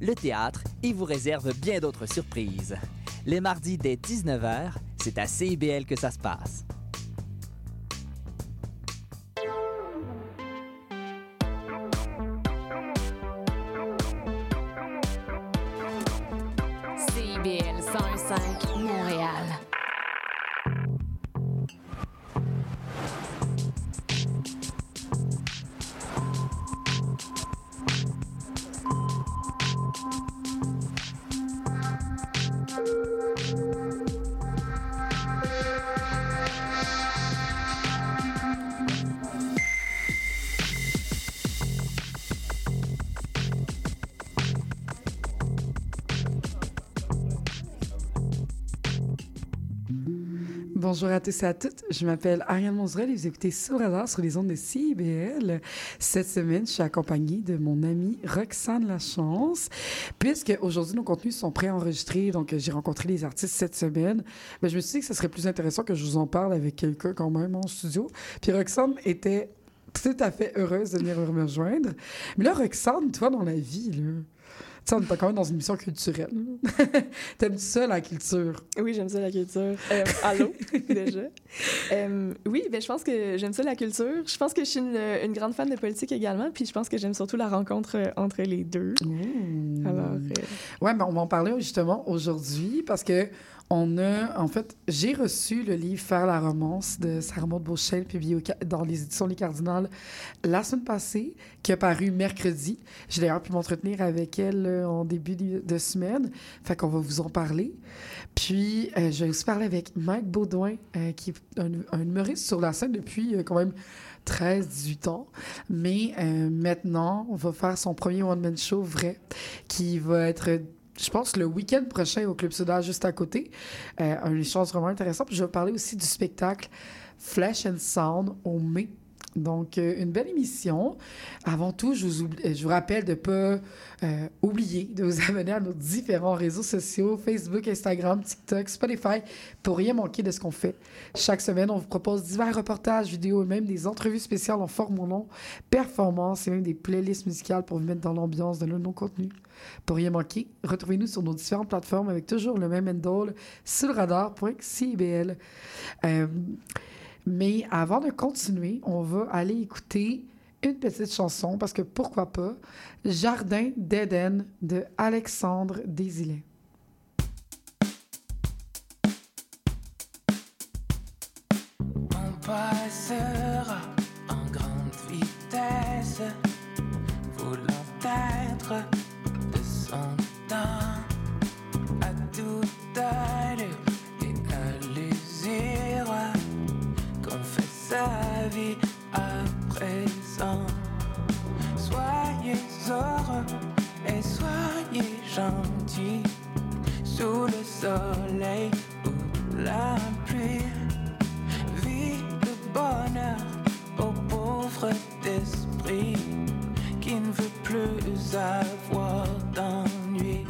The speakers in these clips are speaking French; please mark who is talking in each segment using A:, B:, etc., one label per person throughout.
A: le théâtre et vous réserve bien d'autres surprises. Les mardis dès 19h, c'est à CIBL que ça se passe.
B: Bonjour à tous et à toutes. Je m'appelle Ariane Monzerel et vous écoutez Sur Radar sur les ondes de CIBL. Cette semaine, je suis accompagnée de mon amie Roxane Lachance. Puisque aujourd'hui, nos contenus sont préenregistrés, donc j'ai rencontré les artistes cette semaine, ben, je me suis dit que ce serait plus intéressant que je vous en parle avec quelqu'un quand même en studio. Puis Roxane était tout à fait heureuse de venir me rejoindre. Mais là, Roxane, toi, dans la vie, là, sais, on est quand même dans une mission culturelle. T'aimes-tu ça, la culture?
C: Oui, j'aime ça, la culture. Euh, allô, déjà. Euh, oui, ben, je pense que j'aime ça, la culture. Je pense que je suis une, une, grande fan de politique également, puis je pense que j'aime surtout la rencontre euh, entre les deux.
B: Mmh.
C: Alors... Euh...
B: Ouais, mais on va en parler justement aujourd'hui parce que on a, en fait, j'ai reçu le livre Faire la romance de Sarah Maud Beauchel, publié dans les éditions Les Cardinales la semaine passée, qui a paru mercredi. J'ai d'ailleurs pu m'entretenir avec elle euh, en début de semaine. Fait qu'on va vous en parler. Puis, euh, je vais aussi parler avec Mike Baudouin, euh, qui est un, un, humoriste sur la scène depuis quand même 13, 18 ans. Mais maintenant, on va faire son premier one-man show vrai, qui va être je pense, le week-end prochain au Club Soda, juste à côté. Euh, un échange vraiment intéressant. Je vais parler aussi du spectacle Flesh and Sound au mai. Donc, euh, une belle émission. Avant tout, je vous, rappelle de ne pas euh, oublier de vous abonner à nos différents réseaux sociaux, Facebook, Instagram, TikTok, Spotify, pour rien manquer de ce qu'on fait. Chaque semaine, on vous propose divers reportages, vidéos et même des entrevues spéciales en forme ou non, performances et même des playlists musicales pour vous mettre dans l'ambiance de nos contenus. Pour rien manquer, retrouvez-nous sur nos différentes plateformes avec toujours le même handle, sur radar.cibl. Euh, mais avant de continuer, on va aller écouter une petite chanson, parce que pourquoi pas, Jardin d'Éden de Alexandre Desilets.
D: Sous le soleil ou la pluie. Vie de bonheur aux pauvres d'esprit qui ne veut plus avoir d'ennui.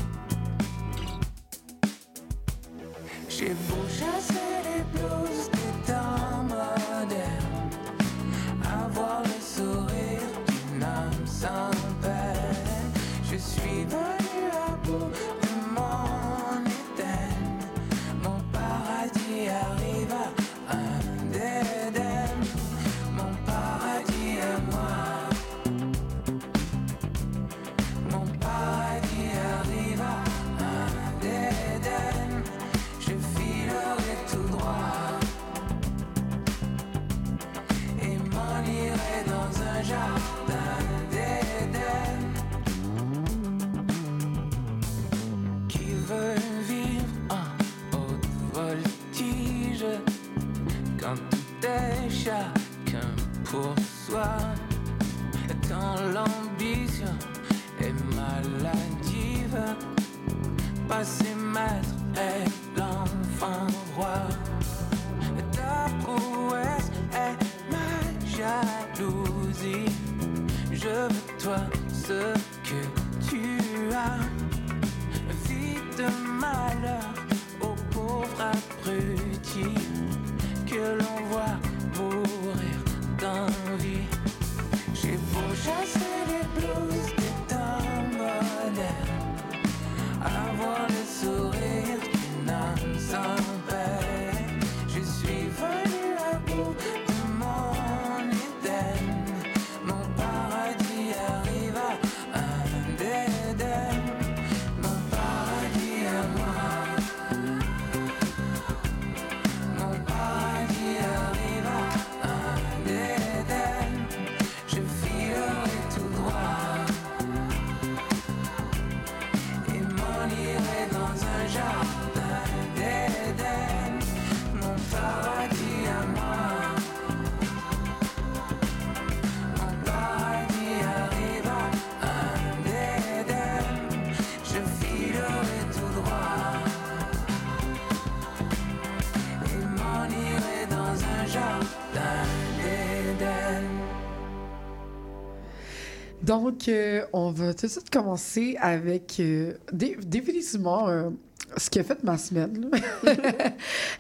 B: Donc, euh, on va tout de suite commencer avec euh, dé- définitivement euh, ce qui a fait ma semaine.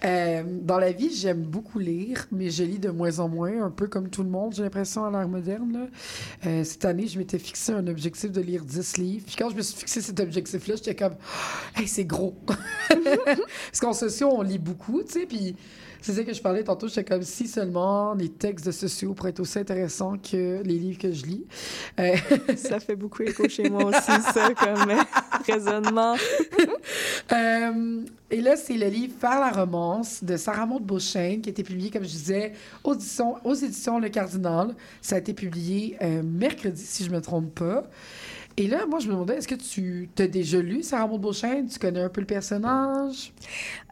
B: dans la vie, j'aime beaucoup lire, mais je lis de moins en moins, un peu comme tout le monde, j'ai l'impression, à l'ère moderne. là. Cette année, je m'étais fixé un objectif de lire 10 livres. Puis quand je me suis fixé cet objectif-là, j'étais comme, hey, c'est gros. Parce qu'en sociaux, on lit beaucoup, tu sais, puis c'est ça que je parlais tantôt. J'étais comme si seulement les textes de sociaux pourraient être aussi intéressants que les livres que je lis. Euh,
C: Ça fait beaucoup écho chez moi aussi, ça, comme euh, raisonnement.
B: euh, et là, c'est le livre Faire la romance de Sarah Maud Beauchesne qui a été publié, comme je disais, aux éditions, aux éditions Le Cardinal. Ça a été publié euh, mercredi, si je me trompe pas. Et là, moi, je me demandais, est-ce que tu as déjà lu Sarah Maud Beauchesne? Tu connais un peu le personnage?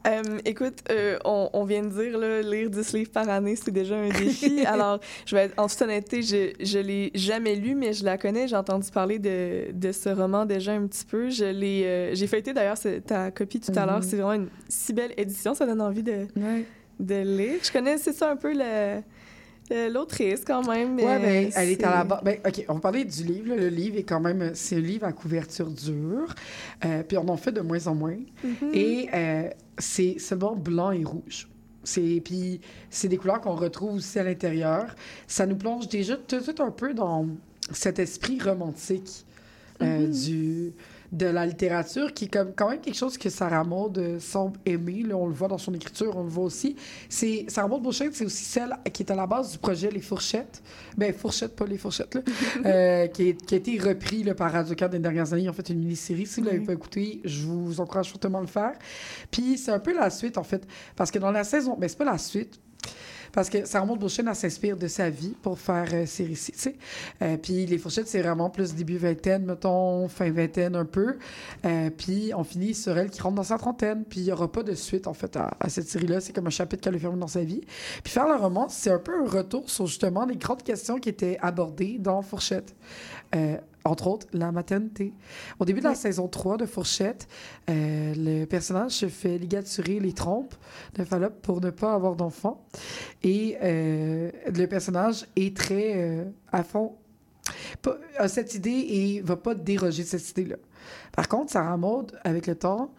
C: Euh, écoute, euh, on, on vient de dire, là, lire 10 livres par année, c'est déjà un défi. Alors, je vais être, en toute honnêteté, je, je l'ai jamais lu, mais je la connais. J'ai entendu parler de, de ce roman déjà un petit peu. Je l'ai, euh, j'ai feuilleté d'ailleurs ta copie tout à
B: Mhm.
C: l'heure. C'est vraiment une si belle édition. Ça donne envie de,
B: Ouais.
C: de lire. Je connais, c'est ça un peu le- l'autrice quand même.
B: Ouais, ben, elle est à la base. Ben, OK, on va parler du livre. là. Le livre est quand même... C'est un livre à couverture dure. Euh, puis on en fait de moins en moins.
C: Mhm.
B: Et euh, c'est seulement blanc et rouge. C'est puis c'est des couleurs qu'on retrouve aussi à l'intérieur. Ça nous plonge déjà tout, tout un peu dans cet esprit romantique euh, du de la littérature qui est comme quand même quelque chose que Sarah Maud euh, semble aimer. Là, on le voit dans son écriture, on le voit aussi. C'est Sarah Maud Beauchesne, c'est aussi celle qui est à la base du projet Les Fourchettes. Ben Fourchettes, pas les Fourchettes là, euh, qui, est- qui a été repris là, par Radio des dernières années. Ils ont fait une mini-série. Si vous l'avez
C: Oui.
B: pas écouté, je vous encourage fortement à le faire. Puis c'est un peu la suite, en fait. Parce que dans la saison... Ben, c'est pas la suite. Parce que Sarah Maud Beauchesne, elle s'inspire de sa vie pour faire euh, ces récits, tu sais. Euh, puis Les Fourchettes, c'est vraiment plus début vingtaine, mettons, fin vingtaine un peu. Euh, puis on finit sur elle qui rentre dans sa trentaine. Puis il n'y aura pas de suite, en fait, à, à cette série-là. C'est comme un chapitre qu'elle a fermé dans sa vie. Puis faire le roman, c'est un peu un retour sur justement les grandes questions qui étaient abordées dans Fourchette. Euh, entre autres, la maternité. Au début de la saison 3 de Fourchette, euh, le personnage se fait ligaturer les trompes de Fallope pour ne pas avoir d'enfant. Et euh, le personnage est très à fond, a cette idée et va pas déroger de cette idée-là. Par contre, Sarah Maud, avec le temps,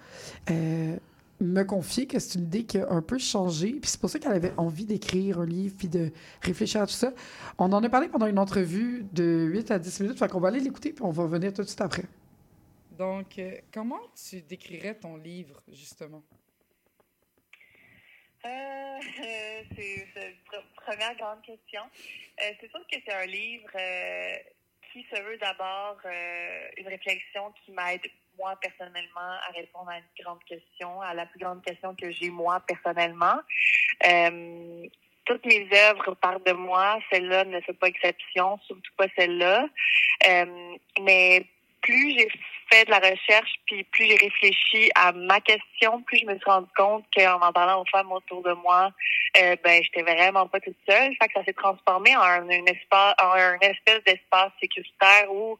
B: me confie que c'est une idée qui a un peu changé. Puis c'est pour ça qu'elle avait envie d'écrire un livre puis de réfléchir à tout ça. On en a parlé pendant une entrevue de 8 à 10 minutes. Fait qu'on va aller l'écouter puis on va revenir tout de suite après. Donc, euh, comment tu décrirais ton livre, justement?
E: Euh, euh, c'est une pre- première grande question. Euh, c'est sûr que c'est un livre euh, qui se veut d'abord euh, une réflexion qui m'aide moi personnellement à répondre à une grande question, à la plus grande question que j'ai moi personnellement. Euh, toutes mes œuvres partent de moi, celle-là ne fait pas exception, surtout pas celle-là. Euh, mais plus j'ai fait de la recherche, puis plus j'ai réfléchi à ma question, plus je me suis rendu compte qu'en en parlant aux femmes autour de moi, euh, ben j'étais vraiment pas toute seule. Fait ça s'est transformé en un, un espace, en un espèce d'espace sécuritaire où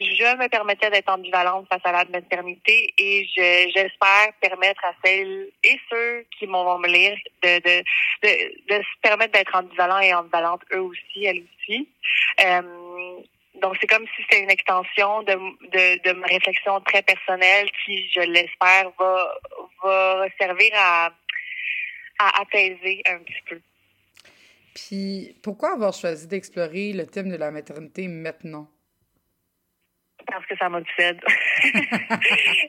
E: je me permettais d'être ambivalente face à la maternité et je, j'espère permettre à celles et ceux qui vont me lire de, de, de, de se permettre d'être ambivalents et ambivalentes eux aussi, elles aussi. Euh, donc, c'est comme si c'était une extension de, de, de ma réflexion très personnelle qui, je l'espère, va, va servir à, à apaiser un petit peu.
B: Puis, pourquoi avoir choisi d'explorer le thème de la maternité maintenant?
E: Parce que ça m'obsède.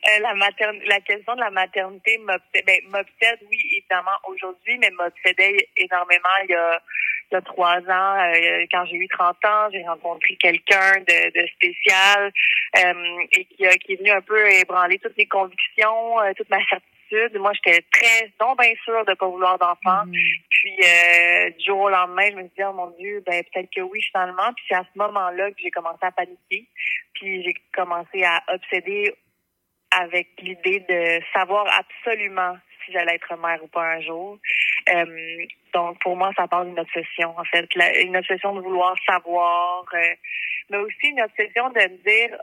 E: Euh, la, materne, la question de la maternité m'obsède, ben, m'obsède, oui, évidemment, aujourd'hui, mais m'obsédait énormément il y a, il y a trois ans. euh, quand j'ai eu 30 ans, j'ai rencontré quelqu'un de, de spécial euh, et qui, a- qui est venu un peu ébranler toutes mes convictions, euh, toute ma certitude. Moi, j'étais très, non bien sûre de ne pas vouloir d'enfant. Puis euh, du jour au lendemain, je me suis dit, oh mon Dieu, ben peut-être que oui, finalement. Puis c'est à ce moment-là que j'ai commencé à paniquer. Puis j'ai commencé à obséder avec l'idée de savoir absolument si j'allais être mère ou pas un jour. Euh, donc pour moi, ça parle d'une obsession, en fait. La- une obsession de vouloir savoir, euh, mais aussi une obsession de me dire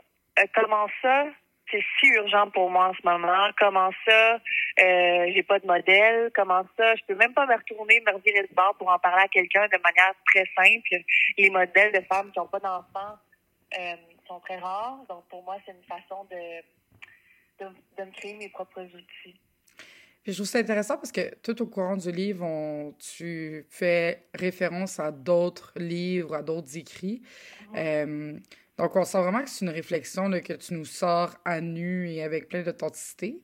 E: comment ça, c'est si urgent pour moi en ce moment. Comment ça, euh, j'ai pas de modèle. Comment ça, je peux même pas me retourner, me revirer de bord pour en parler à quelqu'un de manière très simple. Les modèles de femmes qui n'ont pas d'enfants euh, sont très rares. Donc, pour moi, c'est une façon de, de, de me créer mes propres outils.
F: Puis je trouve ça intéressant parce que tout au courant du livre, on, tu fais référence à d'autres livres, à d'autres écrits. Euh, donc, on sent vraiment que c'est une réflexion que tu nous sors à nu et avec plein d'authenticité.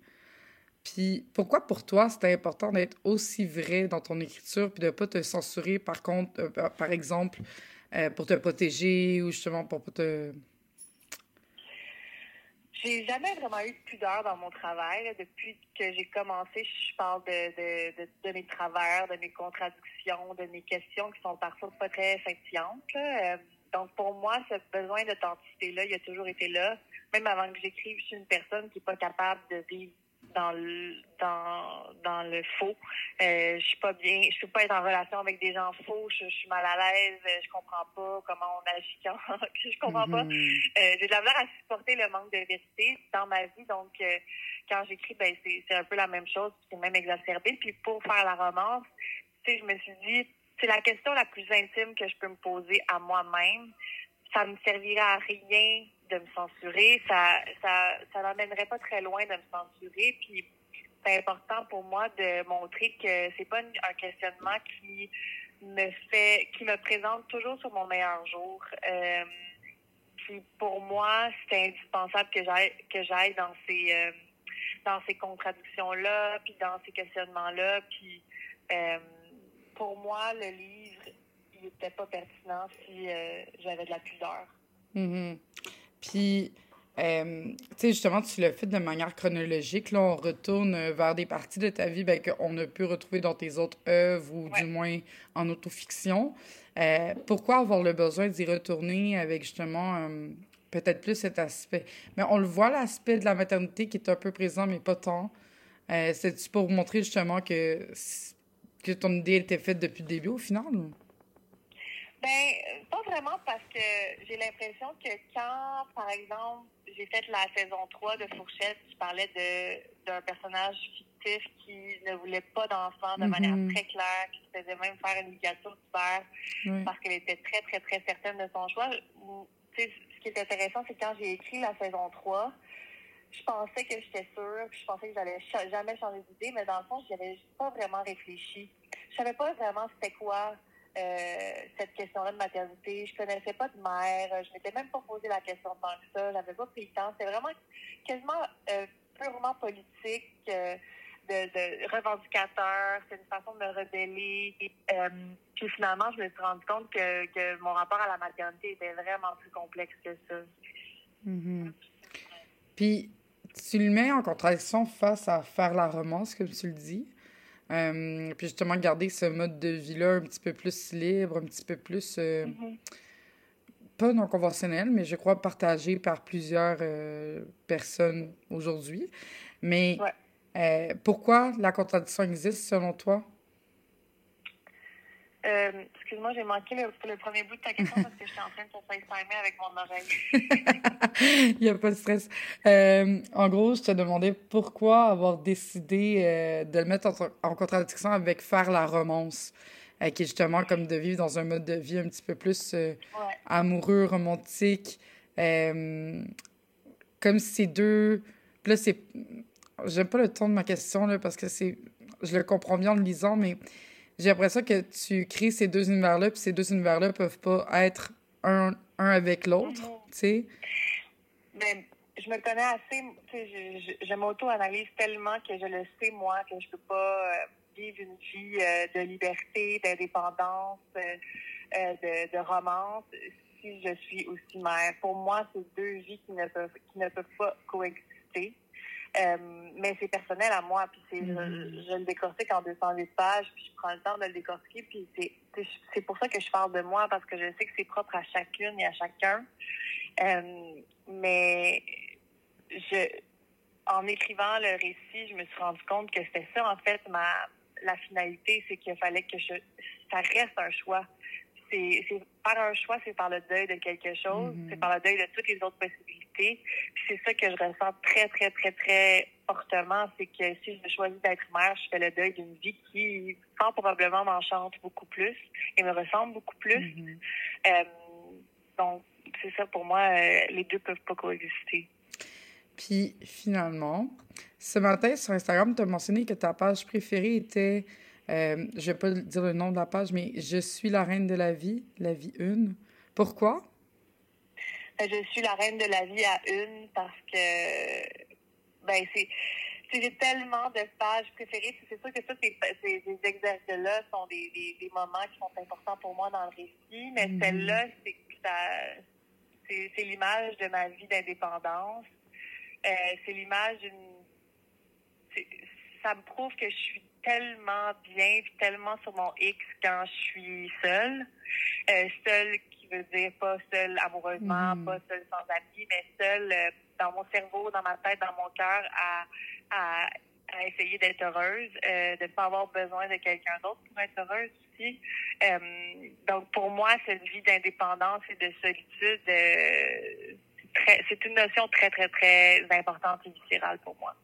F: Puis, pourquoi pour toi, c'est important d'être aussi vrai dans ton écriture puis de ne pas te censurer, par contre, euh, par- exemple, euh, pour te protéger ou justement pour pas te...
E: J'ai jamais vraiment eu de pudeur dans mon travail. Depuis que j'ai commencé, je parle de, de, de, mes travers, de mes contradictions, de mes questions qui sont parfois pas très scintillantes. Donc, pour moi, ce besoin d'authenticité-là, il a toujours été là. Même avant que j'écrive, je suis une personne qui est pas capable de vivre dans le, dans, dans le faux. Euh, je suis pas bien, je peux pas être en relation avec des gens faux. Je, je suis mal à l'aise. euh, Je comprends pas comment on agit quand je comprends pas.
F: Mhm.
E: Euh, j'ai de la valeur à supporter le manque de vérité dans ma vie. Donc, euh, quand j'écris, ben, c'est, c'est un peu la même chose, puis c'est même exacerbé. Puis pour faire la romance, tu sais, je me suis dit, c'est la question la plus intime que je peux me poser à moi-même. Ça me servirait à rien de me censurer. Ça, ça, ça n'emmènerait pas très loin de me censurer. Puis c'est important pour moi de montrer que c'est pas un questionnement qui me fait, qui me présente toujours sur mon meilleur jour. Euh, puis pour moi, c'est indispensable que j'aille que j'aille dans ces euh, dans ces contradictions là, puis dans ces questionnements là, puis euh, pour moi, le livre, il n'était pas pertinent si euh, j'avais de la pudeur.
F: Mhm. Puis, euh, tu sais, justement, tu l'as fait de manière chronologique. Là, on retourne euh, vers des parties de ta vie ben, qu'on a pu retrouver dans tes autres œuvres ou
E: Ouais.
F: du moins en autofiction. Euh, pourquoi avoir le besoin d'y retourner avec justement euh, peut-être plus cet aspect? Mais on le voit, l'aspect de la maternité qui est un peu présent, mais pas tant. C'est-tu pour montrer justement que, que ton idée était faite depuis le début au final?
E: Ben, pas vraiment parce que j'ai l'impression que quand, par exemple, j'ai fait la saison 3 de Fourchette, je parlais de d'un personnage fictif qui ne voulait pas d'enfant de manière très claire, qui se faisait même faire une ligature du père
F: Oui.
E: parce qu'elle était très, très, très certaine de son choix. Ou, Tu sais, ce qui est intéressant, c'est quand j'ai écrit la saison 3, je pensais que j'étais sûre, puis je pensais que j'allais cha- jamais changer d'idée, mais dans le fond, j'y avais pas vraiment réfléchi. Je savais pas vraiment c'était quoi euh, cette question-là de maternité. Je connaissais pas de mère, je m'étais même pas posé la question tant que ça, j'avais pas pris le temps. C'était vraiment quasiment euh, purement politique. euh, de, de revendicateur, c'est une façon de me rebeller. Puis finalement, je me suis rendu compte que, que mon rapport à la maternité était vraiment plus complexe que ça.
F: Mhm. Puis, tu le mets en contradiction face à faire la romance, comme tu le dis. Euh, puis justement, garder ce mode de vie-là un petit peu plus libre, un petit peu plus, euh,
E: Mhm.
F: pas non conventionnel, mais je crois partagé par plusieurs euh, personnes aujourd'hui. Mais
E: Ouais.
F: pourquoi la contradiction existe selon toi?
E: Euh, Excuse-moi, j'ai manqué le, le premier bout de ta question parce que j'étais en train de FaceTimer avec mon oreille.
F: Il n'y a pas de stress. Euh, en gros, je te demandais pourquoi avoir décidé euh, de le mettre en, en contradiction avec faire la romance, qui est justement comme de vivre dans un mode de vie un petit peu plus
E: Ouais.
F: amoureux, romantique. comme ces deux. Là, c'est. J'aime pas le ton de ma question, là, parce que c'est. Je le comprends bien en le lisant, mais j'ai l'impression que tu crées ces deux univers-là, puis ces deux univers-là peuvent pas être un, un avec l'autre,
E: Mhm.
F: tu sais?
E: Mais je me connais assez, tu sais, je, je, je m'auto-analyse tellement que je le sais, moi, que je peux pas euh, vivre une vie euh, de liberté, d'indépendance, euh, de, de romance si je suis aussi mère. Pour moi, c'est deux vies qui ne peuvent, qui ne peuvent pas coexister. Euh, mais c'est personnel à moi, puis c'est, je, je le décortique en 208 pages, puis je prends le temps de le décortiquer, puis c'est, c'est, c'est pour ça que je parle de moi, parce que je sais que c'est propre à chacune et à chacun. Euh, mais je, en écrivant le récit, je me suis rendu compte que c'était ça, en fait, ma, la finalité, c'est qu'il fallait que je, ça reste un choix. C'est, par un choix, c'est par le deuil de quelque chose,
F: Mhm.
E: c'est par le deuil de toutes les autres possibilités. Puis c'est ça que je ressens très, très, très, très fortement, c'est que si je choisis d'être mère, je fais le deuil d'une vie qui, fort probablement, m'enchante beaucoup plus et me ressemble beaucoup plus.
F: Mhm.
E: Euh, donc, c'est ça, pour moi, euh, les deux peuvent pas coexister.
B: Puis finalement, ce matin sur Instagram, tu as mentionné que ta page préférée était, euh, je vais pas dire le nom de la page, mais Je suis la reine de la vie, la vie une. Pourquoi?
E: Euh, Je suis la reine de la vie à une parce que, ben, c'est, j'ai tellement de pages préférées. C'est sûr que ça, ces, ces, ces exercices-là sont des, des, des moments qui sont importants pour moi dans le récit, mais
B: Mhm.
E: celle-là, c'est, l'image de ma vie d'indépendance. Euh, c'est l'image d'une... Ça me prouve que je suis tellement bien, puis tellement sur mon X quand je suis seule. Euh, seule qui veut dire pas seule amoureusement,
B: Mhm.
E: pas seule sans amis, mais seule euh, dans mon cerveau, dans ma tête, dans mon cœur, à, à, à essayer d'être heureuse, euh, de ne pas avoir besoin de quelqu'un d'autre pour être heureuse aussi. Donc pour moi, cette vie d'indépendance et de solitude, c'est une notion très, très, très importante et viscérale pour moi.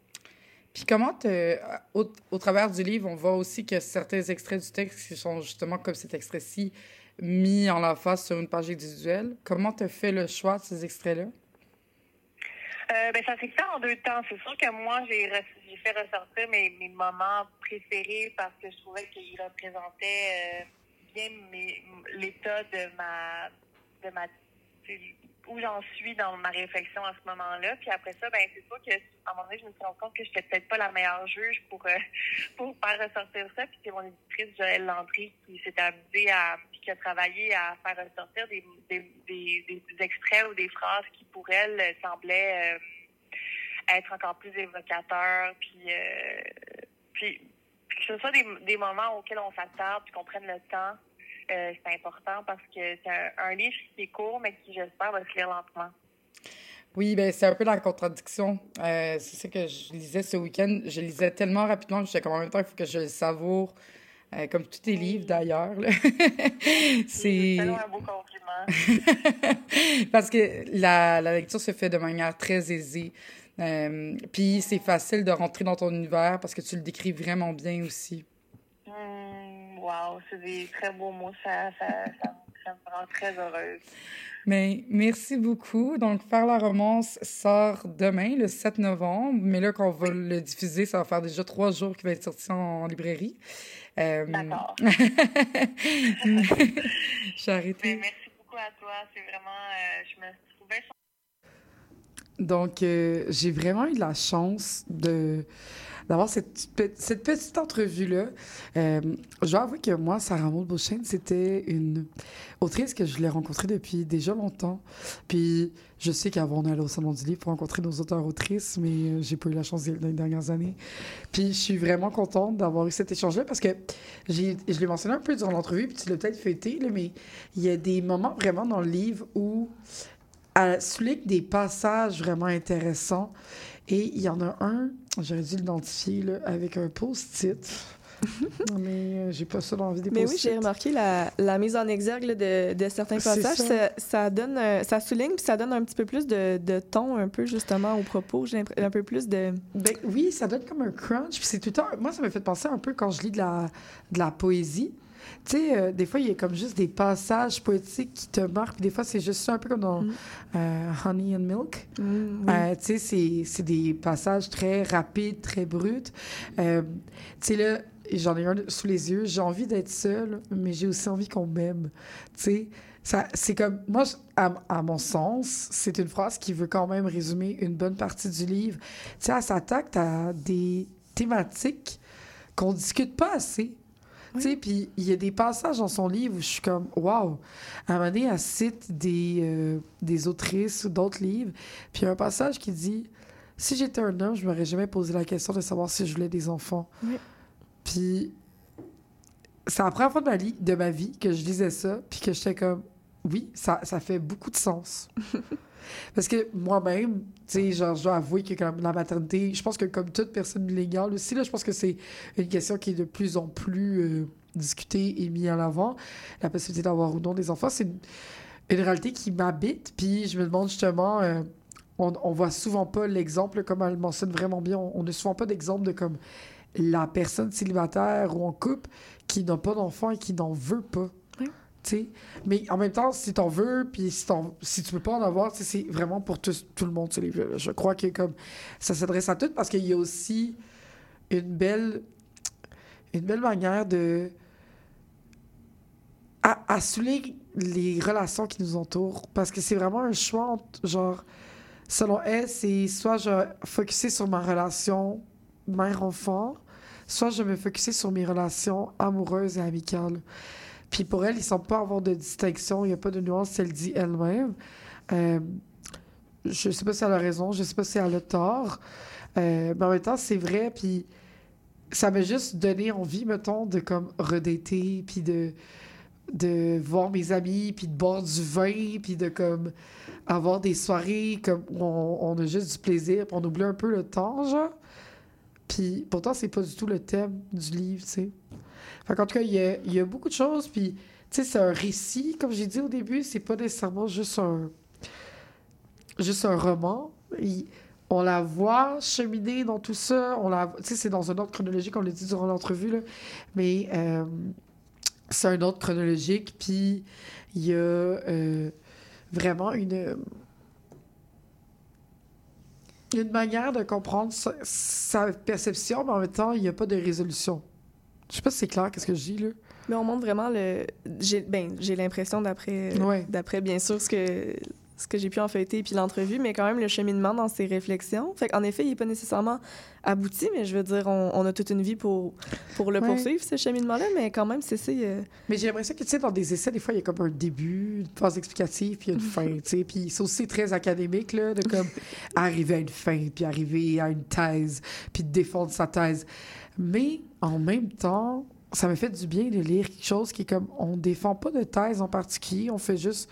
B: Puis comment, te, au, travers du livre, on voit aussi que certains extraits du texte qui sont justement comme cet extrait-ci mis en la face sur une page individuelle. Comment tu fait le choix de ces extraits-là?
E: Euh, ben, ça s'est fait en deux temps. C'est sûr que moi, j'ai fait ressortir mes, mes moments préférés parce que je trouvais qu'ils représentaient euh, bien l'état de ma, de ma, où j'en suis dans ma réflexion à ce moment-là. Puis après ça, ben c'est sûr que à un moment donné, je me suis rendu compte que je n'étais peut-être pas la meilleure juge pour euh, pour faire ressortir ça. Puis c'est mon éditrice Joëlle Landry qui s'est amusée à qui a travaillé à faire ressortir des, des, des, des extraits ou des phrases qui pour elle semblaient euh, être encore plus évocateurs. Puis euh, puis, puis que ce soit des, des moments auxquels on s'attarde, puis qu'on prenne le temps. Euh, c'est important parce que c'est un, un livre qui est court, mais qui, j'espère, va se lire lentement.
B: Oui, ben c'est un peu la contradiction. Euh, c'est ça que je lisais ce week-end. Je lisais tellement rapidement que j'étais comme en même temps, il faut que je le savoure. Euh, comme tous tes livres d'ailleurs. c'est.
E: Un beau compliment.
B: Parce que la, la lecture se fait de manière très aisée. Euh, Puis c'est facile de rentrer dans ton univers parce que tu le décris vraiment bien aussi.
E: Wow, c'est des très beaux mots. Ça, ça, ça, ça me rend très heureuse.
B: Mais merci beaucoup. Donc, Faire la romance sort demain, le 7 novembre. Mais là, quand on va le diffuser, ça va faire déjà trois jours qu'il va être sorti en, librairie. Euh,
E: D'accord.
B: J'ai arrêté.
E: Mais merci beaucoup à toi. C'est vraiment. euh, je me trouvais
B: Donc, euh, j'ai vraiment eu de la chance de d'avoir cette, cette petite entrevue-là. Euh, je dois avouer que moi, Sarah Maud Beauchesne, c'était une autrice que je l'ai rencontrée depuis déjà longtemps. Puis, je sais qu'avant, on allait au Salon du Livre pour rencontrer nos auteurs-autrices, mais euh, j'ai pas eu la chance dans les dernières années. Puis, je suis vraiment contente d'avoir eu cet échange-là parce que je l'ai mentionné un peu durant l'entrevue, puis tu l'as peut-être là, mais il y a des moments vraiment dans le livre où elle souligne des passages vraiment intéressants. Et il y en a un, j'aurais dû l'identifier avec un post-it. mais euh, j'ai pas ça dans la
C: Mais oui, j'ai remarqué la, la mise en exergue là, de, de certains passages.
B: ça.
C: Ça, ça donne, ça souligne, puis ça donne un petit peu plus de, de ton, un peu justement au propos. J'ai un peu plus de.
B: Ben oui, ça donne comme un crunch. Puis c'est tout le temps. Moi, ça me fait penser un peu quand je lis de la, de la poésie. Tu sais, euh, des fois, il y a comme juste des passages poétiques qui te marquent. Puis des fois, c'est juste ça, un peu comme dans
C: Mm.
B: euh, Honey and Milk.
C: Mm, oui.
B: Euh, tu sais, c'est- c'est des passages très rapides, très bruts. Tu sais, là, j'en ai un sous les yeux. J'ai envie d'être seule, mais j'ai aussi envie qu'on m'aime. Tu sais, ça- c'est comme... Moi, je- à, à mon sens, c'est une phrase qui veut quand même résumer une bonne partie du livre. Tu sais, elle s'attaque à des thématiques qu'on discute pas assez. Tu sais, puis il y a des passages dans son livre où je suis comme, waouh! À un moment donné, elle cite des, euh, des autrices ou d'autres livres. Puis il y a un passage qui dit Si j'étais un homme, je m'aurais jamais posé la question de savoir si je voulais des enfants.
C: Oui.
B: Puis c'est la première fois de ma, de ma vie que je lisais ça, puis que j'étais comme Oui, ça, ça fait beaucoup de sens. Parce que moi-même, tu sais, genre, je dois avouer que comme la maternité, je pense que comme toute personne légale aussi, là, je pense que c'est une question qui est de plus en plus euh, discutée et mise en avant. La possibilité d'avoir ou non des enfants, c'est une, réalité qui m'habite. Puis je me demande justement, euh, on, on voit souvent pas l'exemple, comme elle le mentionne vraiment bien, on on n'a souvent pas d'exemple de comme la personne célibataire ou en couple qui n'a pas d'enfant et qui n'en veut pas. Mais en même temps, si t'en veux, puis si, si tu peux pas en avoir, c'est vraiment pour tous- tout le monde, ces livres-là. Je crois que comme ça s'adresse à tout parce qu'il y a aussi une belle, une belle manière de à, à les relations qui nous entourent. Parce que c'est vraiment un choix entre, genre selon elle c'est soit je focuser sur ma relation mère-enfant soit je me focuser sur mes relations amoureuses et amicales puis pour elle il semble pas avoir de distinction il n'y a pas de nuance elle dit elle-même euh, je sais pas si elle a raison je sais pas si elle a tort euh, mais en même temps c'est vrai puis ça m'a juste donné envie mettons de comme redater puis de de voir mes amis, puis de boire du vin, puis de comme avoir des soirées comme où on, a juste du plaisir, puis on oublie un peu le temps, genre. Puis pourtant, c'est pas du tout le thème du livre, tu sais. Fait qu'en tout cas, il y a, beaucoup de choses, puis tu sais, c'est un récit, comme j'ai dit au début, c'est pas nécessairement juste un juste un roman. On la voit cheminer dans tout ça, tu sais, c'est dans un ordre chronologique, on l'a dit durant l'entrevue, mais... euh, c'est un ordre chronologique, puis il y a euh, vraiment une une manière de comprendre sa, sa perception, mais en même temps, il n'y a pas de résolution. Je sais pas si c'est clair, qu'est-ce que je dis, là.
C: Mais on montre vraiment le. J'ai ben, j'ai l'impression, d'après,
B: Ouais.
C: d'après bien sûr ce que, ce que j'ai pu en feuilleter puis l'entrevue, mais quand même le cheminement dans ses réflexions. Fait qu'en effet, il n'est pas nécessairement abouti, mais je veux dire, on, on a toute une vie pour, pour le
B: Ouais.
C: poursuivre, ce cheminement-là, mais quand même, c'est
B: Mais j'ai l'impression que, tu sais, dans des essais, des fois, il y a comme un début, une phase explicative, puis une fin, tu sais. Puis c'est aussi très académique, là, de comme arriver à une fin, puis arriver à une thèse, puis défendre sa thèse. Mais en même temps, ça me fait du bien de lire quelque chose qui est comme, on défend pas de thèse en particulier, on fait juste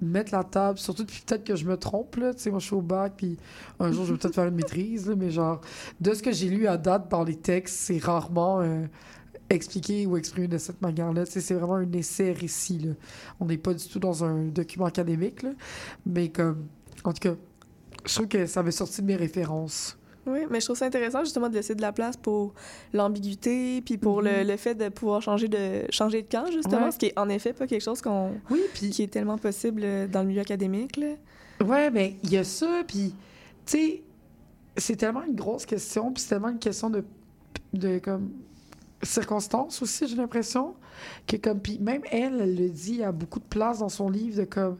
B: mettre la table, surtout peut-être que je me trompe, là, tu sais, moi je suis au bac, puis un jour je vais peut-être faire une maîtrise, là, mais genre, de ce que j'ai lu à date dans les textes, c'est rarement euh, expliqué ou exprimé de cette manière-là. Tu sais, c'est vraiment un essai-récit. là. On n'est pas du tout dans un document académique, là. mais comme, en tout cas, je trouve que ça m'est sorti de mes références.
C: Oui, mais je trouve ça intéressant justement de laisser de la place pour l'ambiguïté, puis pour le,
B: Mhm.
C: le fait de pouvoir changer de, changer de camp, justement,
B: Ouais.
C: ce qui est en effet pas quelque chose qu'on,
B: Oui, puis
C: qui est tellement possible euh, dans le milieu académique. Là.
B: Ouais, mais il y a ça, puis, tu sais, c'est tellement une grosse question, puis c'est tellement une question de, de comme, circonstances aussi, j'ai l'impression, que comme, puis même elle, elle le dit à beaucoup de place dans son livre, de comme,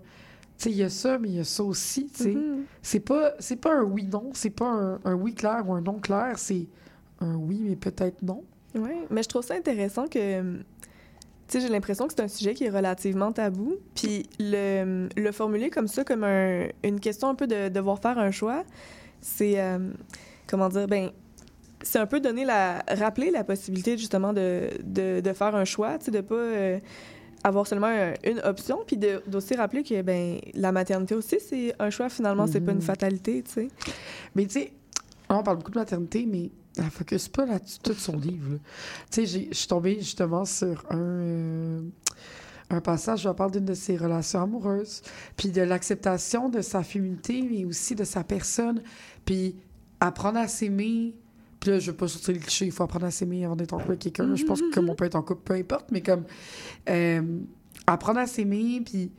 B: il y a ça, mais il y a ça aussi, tu sais.
C: Mhm.
B: C'est pas, c'est pas un oui-non, c'est pas un, un oui clair ou un non clair, c'est un oui, mais peut-être non.
C: Oui, mais je trouve ça intéressant que. Tu sais, j'ai l'impression que c'est un sujet qui est relativement tabou. Puis le, le formuler comme ça, comme un- une question un peu de devoir faire un choix, c'est. euh, comment dire? Ben, c'est un peu donner la. rappeler la possibilité, justement, de, de, de faire un choix, tu sais, de pas. euh, avoir seulement un- une option, puis de- d'aussi rappeler que ben la maternité aussi, c'est un choix, finalement, c'est pas une
B: Mhm.
C: fatalité, tu sais.
B: Mais tu sais, on parle beaucoup de maternité, mais elle focus pas là-dessus tout son livre. Tu sais, je suis tombée justement sur un, euh, un passage où elle parle d'une de ses relations amoureuses, puis de l'acceptation de sa féminité, mais aussi de sa personne, puis apprendre à s'aimer. Puis là, je veux pas sortir le cliché, il faut apprendre à s'aimer avant d'être en couple avec quelqu'un. Je pense que comme on peut être en couple, peu importe, mais comme euh, apprendre à s'aimer, puis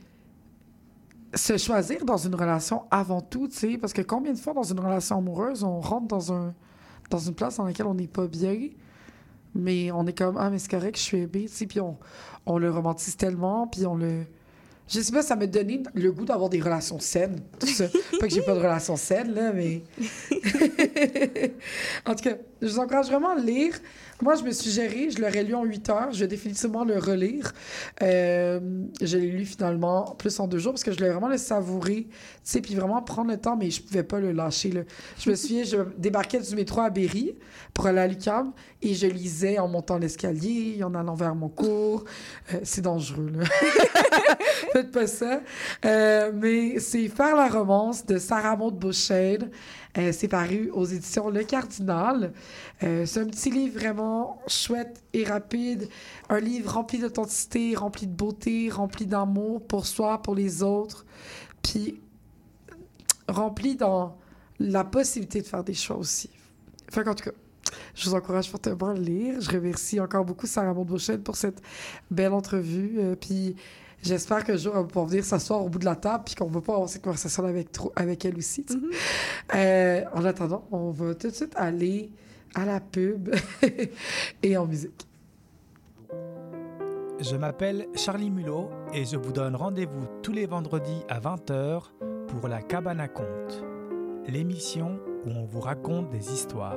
B: se choisir dans une relation avant tout, tu sais, parce que combien de fois dans une relation amoureuse, on rentre dans un dans une place dans laquelle on n'est pas bien, mais on est comme ah mais c'est correct, je suis aimée, tu sais, puis on, on le romantise tellement, puis on le je sais pas, ça m'a donné le goût d'avoir des relations saines, tout ça. pas que j'ai pas de relations saines, là, mais... en tout cas, je vous encourage vraiment à lire. Moi, je me suis gérée, je l'aurais lu en 8 heures. Je vais définitivement le relire. Euh, je l'ai lu finalement plus en deux jours parce que je voulais vraiment le savourer, tu sais, puis vraiment prendre le temps, mais je pouvais pas le lâcher, là. Je me souviens, je débarquais du métro à Berry pour aller à l'UQAM et je lisais en montant l'escalier, en allant vers mon cours. Euh, c'est dangereux, là. Faites pas ça. Euh, mais c'est Faire la romance de Sarah Maud Beauchesne. Euh, c'est paru aux éditions Le Cardinal. Euh, c'est un petit livre vraiment chouette et rapide. Un livre rempli d'authenticité, rempli de beauté, rempli d'amour pour soi, pour les autres. Puis rempli dans la possibilité de faire des choix aussi. Fait qu'en tout cas, je vous encourage fortement à le lire. Je remercie encore beaucoup Sarah Maud pour cette belle entrevue. Euh, puis J'espère qu'un jour, on va pouvoir venir s'asseoir au bout de la table puis qu'on va pas avoir cette conversation avec, trop- avec elle aussi. sais. Euh, en attendant, on va tout de suite aller à la pub et en musique.
G: Je m'appelle Charlie Mulot et je vous donne rendez-vous tous les vendredis à 20h pour La Cabane à Contes, l'émission où on vous raconte des histoires.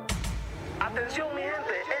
H: Atención mi gente,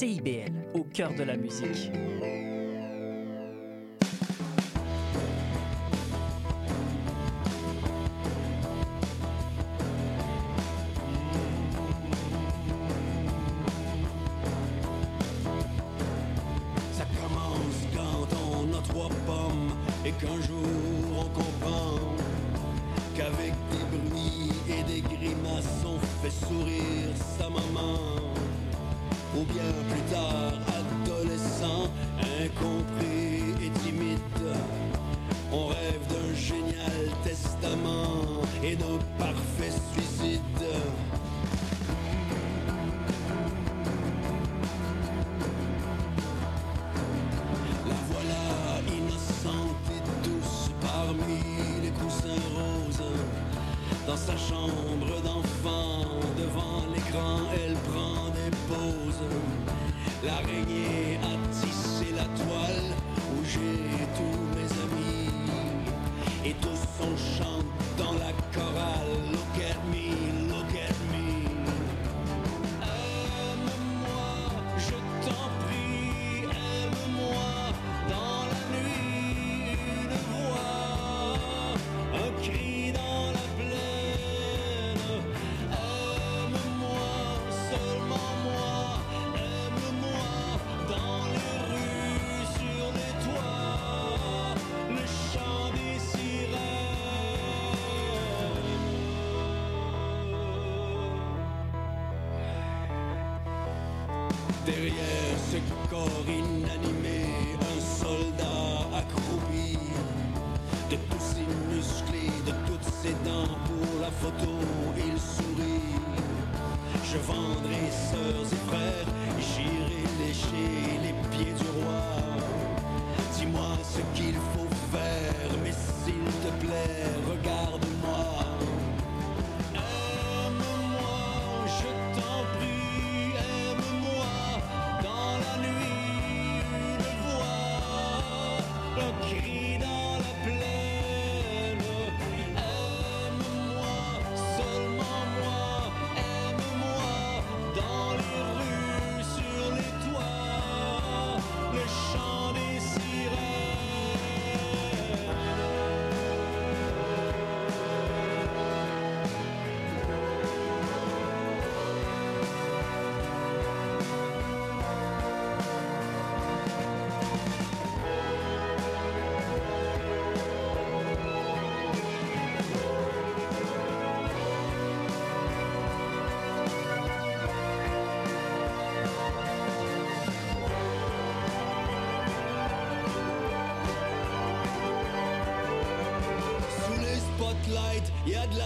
I: CIBL, au cœur de la musique.
J: Ça commence quand on a trois pommes et qu'un jour on comprend qu'avec des bruits et des grimaces on fait sourire sa maman. Ou bien plus tard, adolescent, incompris et timide, on rêve d'un génial testament et d'un parfait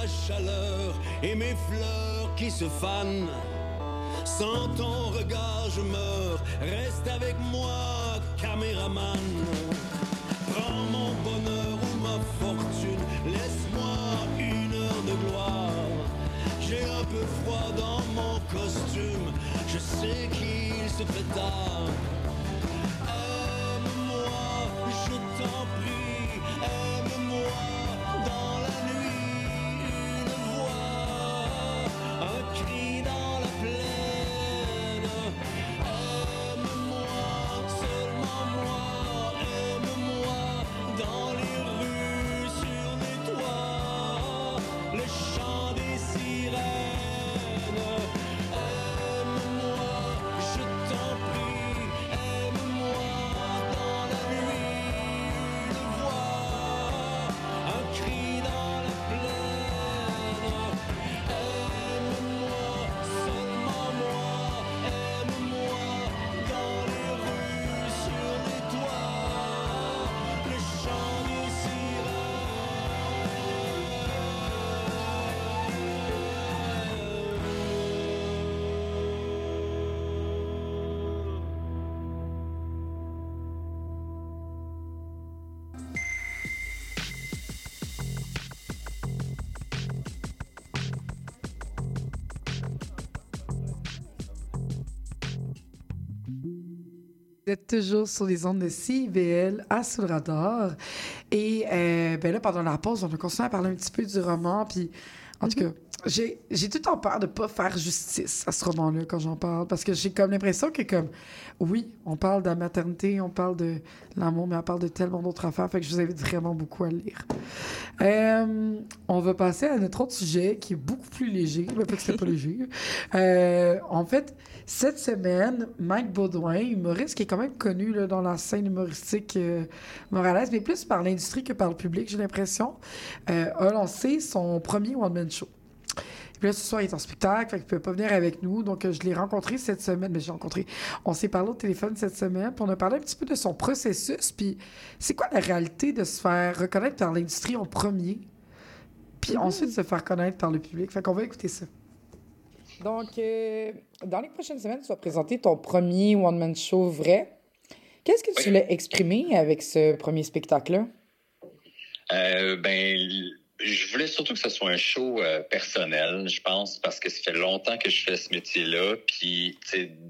J: chaleur et mes fleurs qui se fanent. Sans ton regard, je meurs. Reste avec moi, caméraman. Prends mon bonheur ou ma fortune. Laisse-moi une heure de gloire. J'ai un peu froid dans mon costume. Je sais qu'il se fait tard.
B: Êtes toujours sur les ondes de CIBL à Sous le radar. Et euh, ben là, pendant la pause, on a continué à parler un petit peu du roman. Puis, en tout cas, j'ai j'ai tout temps peur de pas faire justice à ce roman-là quand j'en parle. Parce que j'ai comme l'impression que, comme, oui, on parle de la maternité, on parle de l'amour, mais on parle de tellement d'autres affaires. Fait que je vous invite vraiment beaucoup à le lire. Euh, on va passer à notre autre sujet qui est beaucoup plus léger. Mais que c'est pas léger. Euh, en fait, cette semaine, Mike Baudouin, humoriste qui est quand même connu là, dans la scène humoristique euh, moralaise, mais plus par l'industrie que par le public, j'ai l'impression, euh, a lancé son premier one-man show. Là, ce soir, il est en spectacle, fait qu'il peut pas venir avec nous. Donc, euh, je l'ai rencontré cette semaine. Mais j'ai rencontré. On s'est parlé au téléphone cette semaine. Puis on a parlé un petit peu de son processus. Puis c'est quoi la réalité de se faire reconnaître par l'industrie en premier, puis ensuite se faire connaître par le public? Fait qu'on va écouter ça. Donc, euh, dans les prochaines semaines, tu vas présenter ton premier one-man show vrai. Qu'est-ce que tu voulais exprimer avec ce premier spectacle-là?
K: Euh, ben, je voulais surtout que ce soit un show euh, personnel, je pense, parce que ça fait longtemps que je fais ce métier-là. Puis,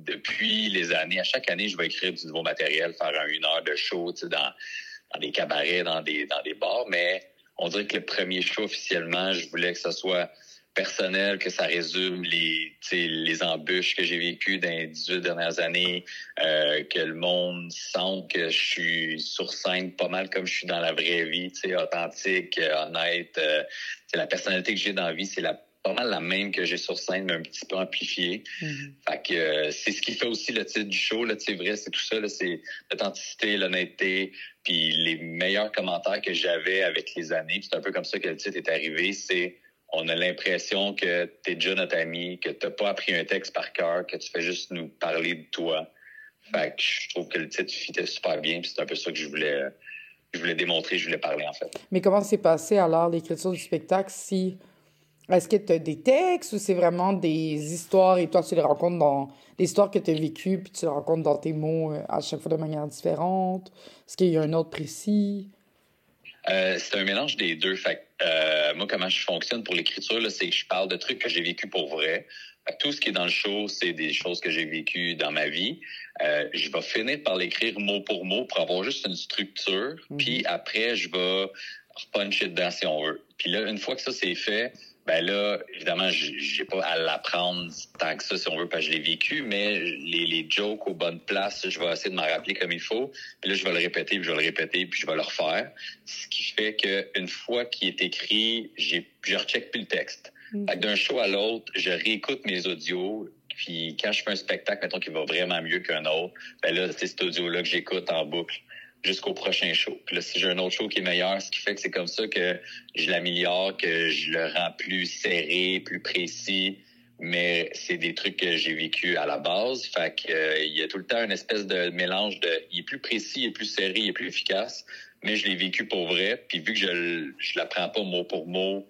K: depuis les années, à chaque année, je vais écrire du nouveau matériel, faire un une heure de show, dans, dans des cabarets, dans des, dans des bars. Mais on dirait que le premier show, officiellement, je voulais que ce soit personnel, que ça résume les, les embûches que j'ai vécues dans les 18 dernières années, euh, que le monde sente que je suis sur scène pas mal comme je suis dans la vraie vie, tu sais, authentique, euh, honnête. euh, c'est la personnalité que j'ai dans la vie, c'est la pas mal la même que j'ai sur scène, mais un petit peu amplifiée. Fait que euh, c'est ce qui fait aussi le titre du show, là, sais, vrai, c'est tout ça, là, c'est l'authenticité, l'honnêteté, puis les meilleurs commentaires que j'avais avec les années, c'est un peu comme ça que le titre est arrivé, c'est on a l'impression que tu es déjà notre ami, que tu pas appris un texte par cœur, que tu fais juste nous parler de toi. Fait que je trouve que le titre fitait super bien, puis c'est un peu ça que je voulais, je voulais démontrer, je voulais parler en fait.
B: Mais comment s'est passé alors l'écriture du spectacle? Si est-ce que tu as des textes ou c'est vraiment des histoires et toi tu les rencontres dans des histoires que tu as vécues puis tu les rencontres dans tes mots euh, à chaque fois de manière différente? Est-ce qu'il y a un autre précis?
K: Euh, c'est un mélange des deux. Fait euh, moi, comment je fonctionne pour l'écriture, là, c'est que je parle de trucs que j'ai vécu pour vrai. Tout ce qui est dans le show, c'est des choses que j'ai vécues dans ma vie. Euh, je vais finir par l'écrire mot pour mot pour avoir juste une structure. Puis après, je vais puncher dedans si on veut. Puis là, une fois que ça c'est fait, ben là, évidemment, j'ai pas à l'apprendre tant que ça si on veut, parce que je l'ai vécu, mais les, les jokes aux bonnes places, je vais essayer de m'en rappeler comme il faut. Puis là, je vais le répéter, puis je vais le répéter, puis je vais le refaire. Ce qui fait que une fois qu'il est écrit, j'ai, je recheck plus le texte. Que d'un show à l'autre, je réécoute mes audios. Puis quand je fais un spectacle, mettons, qui va vraiment mieux qu'un autre, ben là, c'est cet audio-là que j'écoute en boucle jusqu'au prochain show. Puis là, si j'ai un autre show qui est meilleur, ce qui fait que c'est comme ça que je l'améliore, que je le rends plus serré, plus précis. Mais c'est des trucs que j'ai vécu à la base. Fait que euh, il y a tout le temps une espèce de mélange de il est plus précis, il est plus serré, il est plus efficace. Mais je l'ai vécu pour vrai. Puis vu que je je l'apprends pas mot pour mot,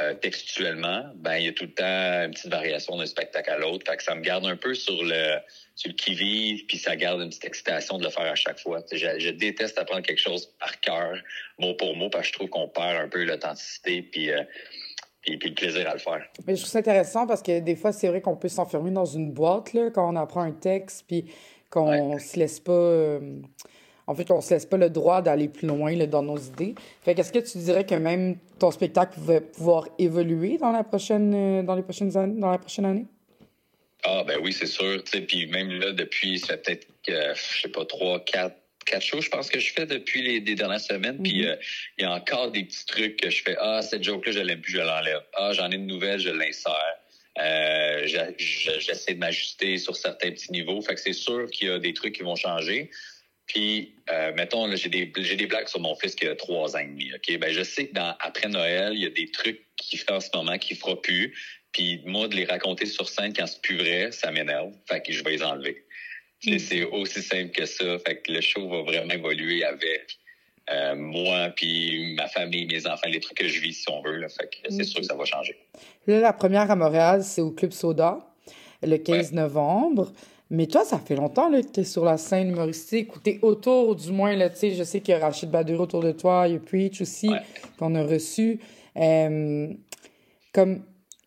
K: euh, textuellement, ben il y a tout le temps une petite variation d'un spectacle à l'autre. Fait que ça me garde un peu sur le sur le qui-vive, puis ça garde une petite excitation de le faire à chaque fois. Je, je déteste apprendre quelque chose par cœur, mot pour mot, parce que je trouve qu'on perd un peu l'authenticité puis, euh, puis, puis le plaisir à le faire.
F: Mais je trouve ça intéressant parce que des fois, c'est vrai qu'on peut s'enfermer dans une boîte là, quand on apprend un texte, puis qu'on se laisse pas. euh, en fait, on se laisse pas le droit d'aller plus loin là, dans nos idées. Fait qu'est-ce que tu dirais que même ton spectacle va pouvoir évoluer dans la prochaine, euh, dans les prochaines années, dans la prochaine année?
K: Ah ben oui, c'est sûr. Puis même là, depuis, ça fait peut-être, euh, je sais pas, trois, quatre, quatre shows, je pense que je fais depuis les, dernières semaines. Puis
F: Mhm.
K: euh, il y a encore des petits trucs que je fais. Ah, cette joke-là, je l'aime plus, je l'enlève. Ah, j'en ai une nouvelle, je l'insère. Euh, J'essaie de m'ajuster sur certains petits niveaux. Fait que c'est sûr qu'il y a des trucs qui vont changer. Puis, euh, mettons, j'ai des, blagues sur mon fils qui a trois ans et demi. OK? Ben, je sais que dans, après Noël, il y a des trucs qu'il fait en ce moment qu'il fera plus. Puis, moi, de les raconter sur scène quand c'est plus vrai, ça m'énerve. Fait que je vais les enlever. C'est- C'est aussi simple que ça. Fait que le show va vraiment évoluer avec euh, moi, puis ma famille, mes enfants, les trucs que je vis, si on veut. Là. Fait que c'est
F: Ok.
K: sûr que ça va changer.
F: Là, la première à Montréal, c'est au Club Soda, le 15 novembre. Mais toi, ça fait longtemps là, que tu es sur la scène humoristique, ou tu es autour, du moins, là, je sais qu'il y a Rachid Badour autour de toi, il y a Preach aussi, qu'on a reçu. Euh, comme,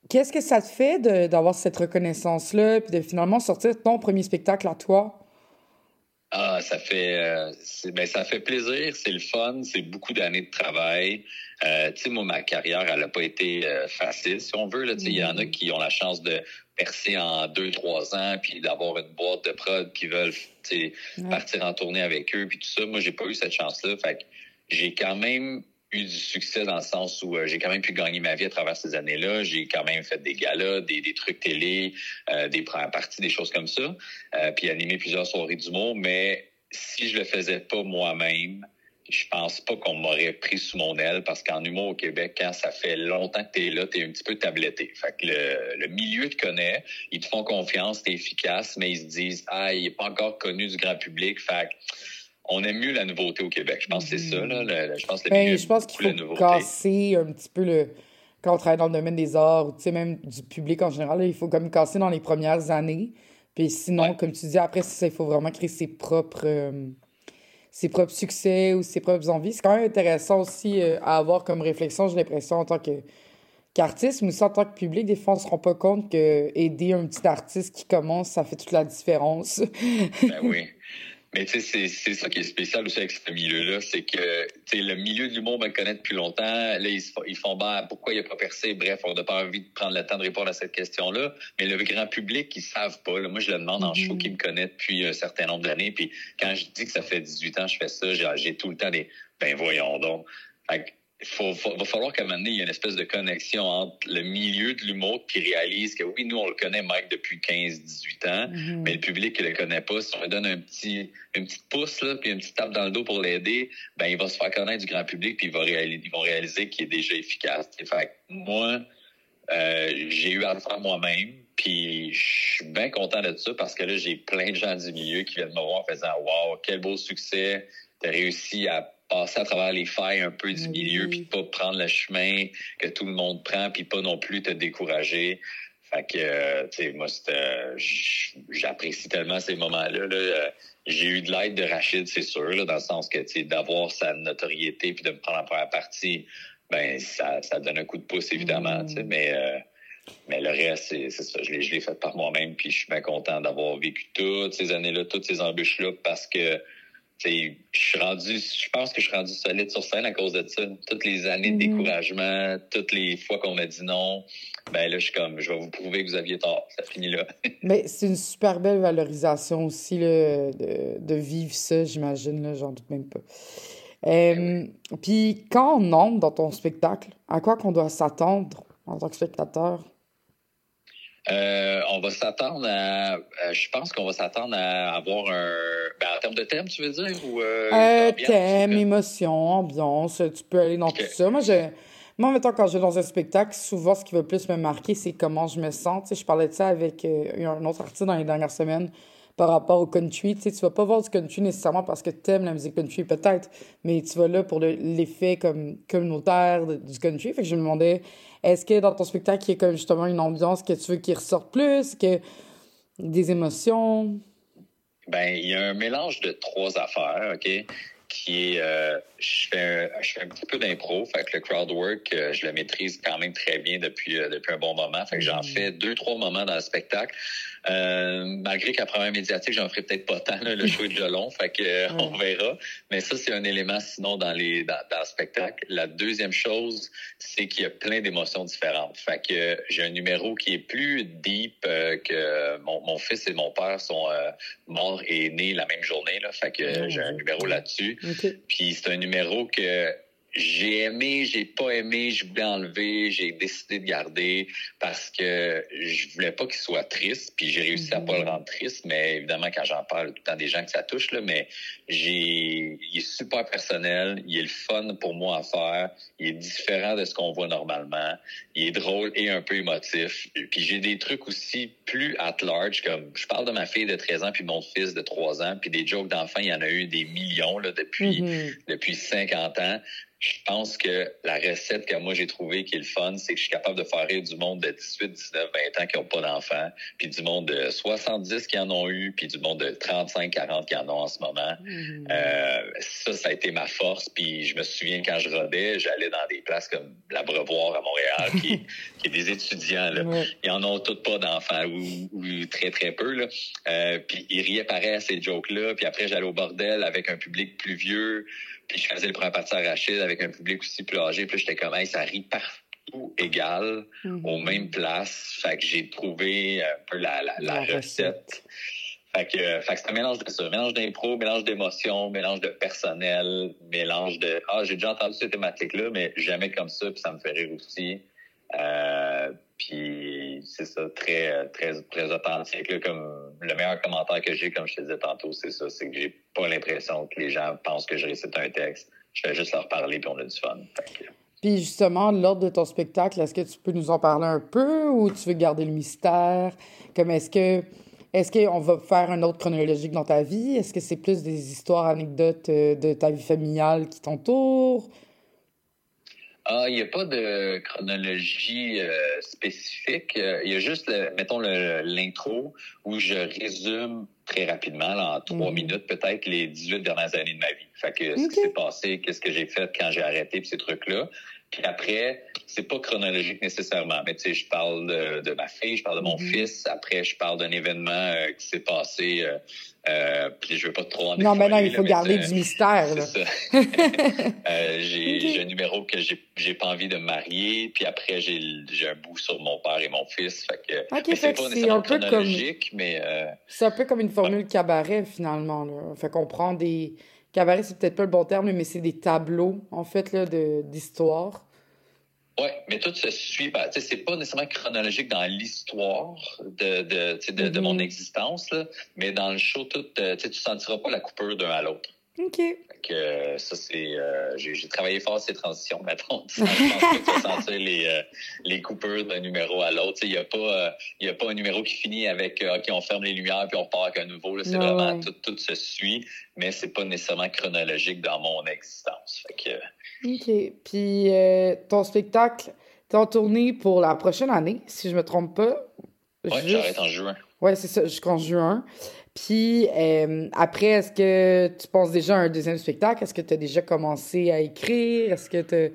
F: qu'est-ce que ça te fait d'avoir cette reconnaissance-là, puis de finalement sortir ton premier spectacle à toi?
K: Ah, ça fait, euh, ben, ça fait plaisir, c'est le fun, c'est beaucoup d'années de travail. Euh, tu sais, moi, ma carrière, elle n'a pas été euh, facile, si on veut. Là, il y en a qui ont la chance de percer en deux, trois ans, puis d'avoir une boîte de prod qui veulent,
L: Ouais.
K: partir en tournée avec eux, puis tout ça. Moi, j'ai pas eu cette chance-là. Fait que j'ai quand même eu du succès dans le sens où euh, j'ai quand même pu gagner ma vie à travers ces années-là. J'ai quand même fait des galas, des, des trucs télé, euh, des premières parties, des choses comme ça, euh, puis animé plusieurs soirées d'humour. Mais si je le faisais pas moi-même, je pense pas qu'on m'aurait pris sous mon aile parce qu'en humour au Québec, quand ça fait longtemps que t'es là, t'es un petit peu tabletté. Fait que le, le milieu te connaît, ils te font confiance, t'es efficace, mais ils se disent ah il est pas encore connu du grand public. Fait que on aime mieux la nouveauté au Québec. Je pense que c'est ça là. Le- je pense que le
F: Ben,
K: milieu
F: je pense qu'il faut casser un petit peu le. Quand on travaille dans le domaine des arts, ou tu sais, même du public en général, là, il faut comme casser dans les premières années. Puis sinon, comme tu dis, après, ça, il faut vraiment créer ses propres, euh, ses propres succès ou ses propres envies. C'est quand même intéressant aussi euh, à avoir comme réflexion, j'ai l'impression, en tant que qu'artiste, mais aussi en tant que public, des fois, on se rend pas compte que aider un petit artiste qui commence, ça fait toute la différence.
K: Ben oui. Mais tu sais, c'est- c'est ça qui est spécial aussi avec ce milieu-là, c'est que tu sais, le milieu de l'humour me connaît depuis longtemps. Là, ils, ils font bah, pourquoi il n'a pas percé? Bref, on n'a pas envie de prendre le temps de répondre à cette question-là. Mais le grand public, ils savent pas. Là. Moi, je le demande en show qui me connaît depuis un certain nombre d'années. Puis quand je dis que ça fait 18 ans que je fais ça, j'ai j'ai tout le temps des ben voyons donc. Fait que il faut, faut- va falloir qu'à un moment donné, il y ait une espèce de connexion entre le milieu de l'humour qui réalise que oui, nous, on le connaît, Mike, depuis 15, 18 ans,
L: Mhm.
K: mais le public qui le connaît pas, si on lui donne un petit, une petite pouce, là, puis une petite tape dans le dos pour l'aider, ben, il va se faire connaître du grand public, puis il va réaliser, ils vont réaliser qu'il est déjà efficace. Fait que moi, euh, j'ai eu à le faire moi-même, puis je suis bien content de ça parce que là, j'ai plein de gens du milieu qui viennent me voir en faisant Wow, quel beau succès! T'as réussi à passer à travers les failles un peu du milieu, puis de pas prendre le chemin que tout le monde prend, puis pas non plus te décourager. Fait que, euh, tu sais, moi, c'était, euh, j'apprécie tellement ces moments-là. là. Euh, J'ai eu de l'aide de Rachid, c'est sûr, là, dans le sens que, tu sais, d'avoir sa notoriété puis de me prendre en première partie, ben, ça, ça donne un coup de pouce, évidemment, tu sais, mais, euh, mais le reste, c'est ça, je l'ai, je l'ai fait par moi-même, puis je suis bien content d'avoir vécu toutes ces années-là, toutes ces embûches-là, parce que, je suis rendu, je pense que je suis rendu solide sur scène à cause de ça. Toutes les années de découragement, toutes les fois qu'on m'a dit non, ben là, je suis comme, je vais vous prouver que vous aviez tort. Ça finit là.
F: Mais c'est une super belle valorisation aussi là, de, de vivre ça, j'imagine, là, j'en doute même pas. Euh, Puis quand on entre dans ton spectacle, à quoi qu'on doit s'attendre en tant que spectateur?
K: Euh, on va s'attendre à, euh, je pense qu'on va s'attendre à avoir un, ben, en termes de thème, tu veux dire, ou euh,
F: Euh, thème, émotion, ambiance, tu peux aller dans tout ça. Moi, je, moi, mettons, quand je vais dans un spectacle, souvent, ce qui va plus me marquer, c'est comment je me sens. Tu sais, je parlais de ça avec euh, un autre artiste dans les dernières semaines. par rapport au country. Tu sais, tu vas pas voir du country nécessairement parce que t'aimes la musique country, peut-être, mais tu vas là pour le- l'effet comme communautaire de- du country. Fait que je me demandais, est-ce que dans ton spectacle, il y a comme justement une ambiance que tu veux qu'il ressorte plus, que des émotions?
K: Ben, il y a un mélange de trois affaires, OK? Qui est, euh, je fais, un, je fais un petit peu d'impro, fait que le crowd work, euh, je le maîtrise quand même très bien depuis euh, depuis un bon moment, fait que j'en fais deux trois moments dans le spectacle. Euh, malgré qu'à première médiatique, j'en ferai peut-être pas tant, là, le show est déjà long, fait que euh, on verra. Mais ça, c'est un élément sinon dans les dans, dans le spectacle. La deuxième chose, c'est qu'il y a plein d'émotions différentes. Fait que j'ai un numéro qui est plus deep euh, que mon, mon fils et mon père sont morts et nés la même journée. Là, fait que euh, j'ai un numéro là-dessus. Puis c'est un numéro que j'ai aimé, j'ai pas aimé, je voulais enlever, j'ai décidé de garder parce que je voulais pas qu'il soit triste, puis j'ai réussi à pas le rendre triste, mais évidemment quand j'en parle tout le temps des gens que ça touche là, mais j'ai il est super personnel, il est le fun pour moi à faire, il est différent de ce qu'on voit normalement, il est drôle et un peu émotif. Puis j'ai des trucs aussi plus at large comme je parle de ma fille de 13 ans puis mon fils de 3 ans, puis des jokes d'enfants, il y en a eu des millions là depuis
F: Mhm.
K: depuis 50 ans. Je pense que la recette que moi j'ai trouvée qui est le fun, c'est que je suis capable de faire rire du monde de 18, 19, 20 ans qui n'ont pas d'enfants, puis du monde de 70 qui en ont eu, puis du monde de 35, 40 qui en ont en ce moment. Euh, ça, ça a été ma force. Puis je me souviens quand je rodais, j'allais dans des places comme l'Abreuvoir à Montréal, qui, qui est des étudiants. Là. Ils en ont toutes pas d'enfants ou, ou très très peu. Là. Euh, puis ils riaient pareil à ces jokes-là. Puis après, j'allais au bordel avec un public plus vieux. Puis je faisais le premier parti à Rachid avec un public aussi plus âgé. Puis j'étais comme, hey, ça rit partout égal, aux mêmes places. Fait que j'ai trouvé un peu la, la, la
F: La
K: recette. Fait que, euh, fait que c'est un mélange de ça. Mélange d'impro, mélange d'émotions, mélange de personnel, mélange de Ah, j'ai déjà entendu cette thématique-là, mais jamais comme ça, puis ça me fait rire aussi. Euh, c'est ça, très, très, très authentique. Là, comme le meilleur commentaire que j'ai, comme je te disais tantôt, c'est ça, c'est que j'ai pas l'impression que les gens pensent que je récite un texte. Je fais juste leur parler puis on a du fun.
F: Puis justement, l'ordre de ton spectacle, est-ce que tu peux nous en parler un peu ou tu veux garder le mystère? Comme est-ce que est-ce qu'on va faire un autre chronologique dans ta vie? Est-ce que c'est plus des histoires, anecdotes euh, de ta vie familiale qui t'entourent?
K: Ah, il n'y a pas de chronologie euh, spécifique. Euh, Il y a juste, le- mettons, le- l'intro où je résume très rapidement, là, en trois
F: Mhm.
K: minutes peut-être, les 18 dernières années de ma vie. Fait que ce qui s'est passé, qu'est-ce que j'ai fait quand j'ai arrêté, puis ces trucs-là. Puis après, c'est pas chronologique nécessairement, mais tu sais, je parle de, de ma fille, je parle de mon
F: Mhm.
K: fils. Après, je parle d'un événement euh, qui s'est passé. Euh, euh, puis je veux pas trop en
F: Non, mais non, il faut
K: mais
F: garder du mystère. Là.
K: c'est ça. J'ai un numéro que j'ai j'ai pas envie de me marier, puis après j'ai un bout sur mon père et mon fils. Fait que, mais c'est pas nécessairement
F: un peu comme-
K: chronologique, mais euh,
F: C'est un peu comme une formule cabaret, finalement. Là. Fait qu'on prend des... Cabaret, c'est peut-être pas le bon terme, mais c'est des tableaux, en fait, là, d'histoire.
K: ouais, mais tout se suit. ben, c'est pas nécessairement chronologique dans l'histoire de de, de, de
F: Mhm.
K: mon existence, là, mais dans le show, tout, euh, tu sentiras pas la coupure d'un à l'autre.
F: OK.
K: Que euh, ça, c'est. euh, j'ai travaillé fort ces transitions, mettons. Je pense que tu vas sentir les, euh, les coupures d'un numéro à l'autre. Il n'y a, pas, euh, a pas un numéro qui finit avec OK, on ferme les lumières puis on repart avec un nouveau. C'est vraiment
F: ouais.
K: tout, tout se suit, mais c'est pas nécessairement chronologique dans mon existence. Fait que,
F: OK. Puis ton spectacle, t'es en tournée pour la prochaine année, si je me trompe pas. Juste-
K: j'arrête en juin.
F: Ouais, c'est ça, jusqu'en juin. Puis euh, après, est-ce que tu penses déjà à un deuxième spectacle? Est-ce que tu as déjà commencé à écrire? Est-ce que tu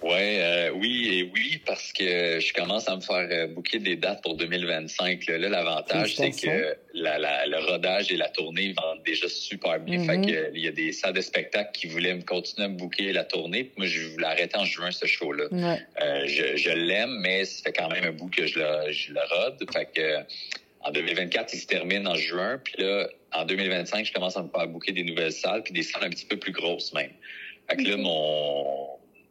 K: Ouais, euh, oui et oui, parce que je commence à me faire euh, booker des dates pour 2025. Là, Là, l'avantage, c'est que
F: Félicitations.
K: la, la- le rodage et la tournée vendent déjà super bien. Fait que, euh, il y a des salles de spectacle qui voulaient me continuer à me booker la tournée. Puis Moi, je voulais arrêter en juin ce show-là.
F: Ouais.
K: Euh, je je l'aime, mais ça fait quand même un bout que je le, je le rode. Fait que en 2024, il se termine en juin. Puis là, en 2025, je commence à me faire booker des nouvelles salles, puis des salles un petit peu plus grosses même. Fait que là, mon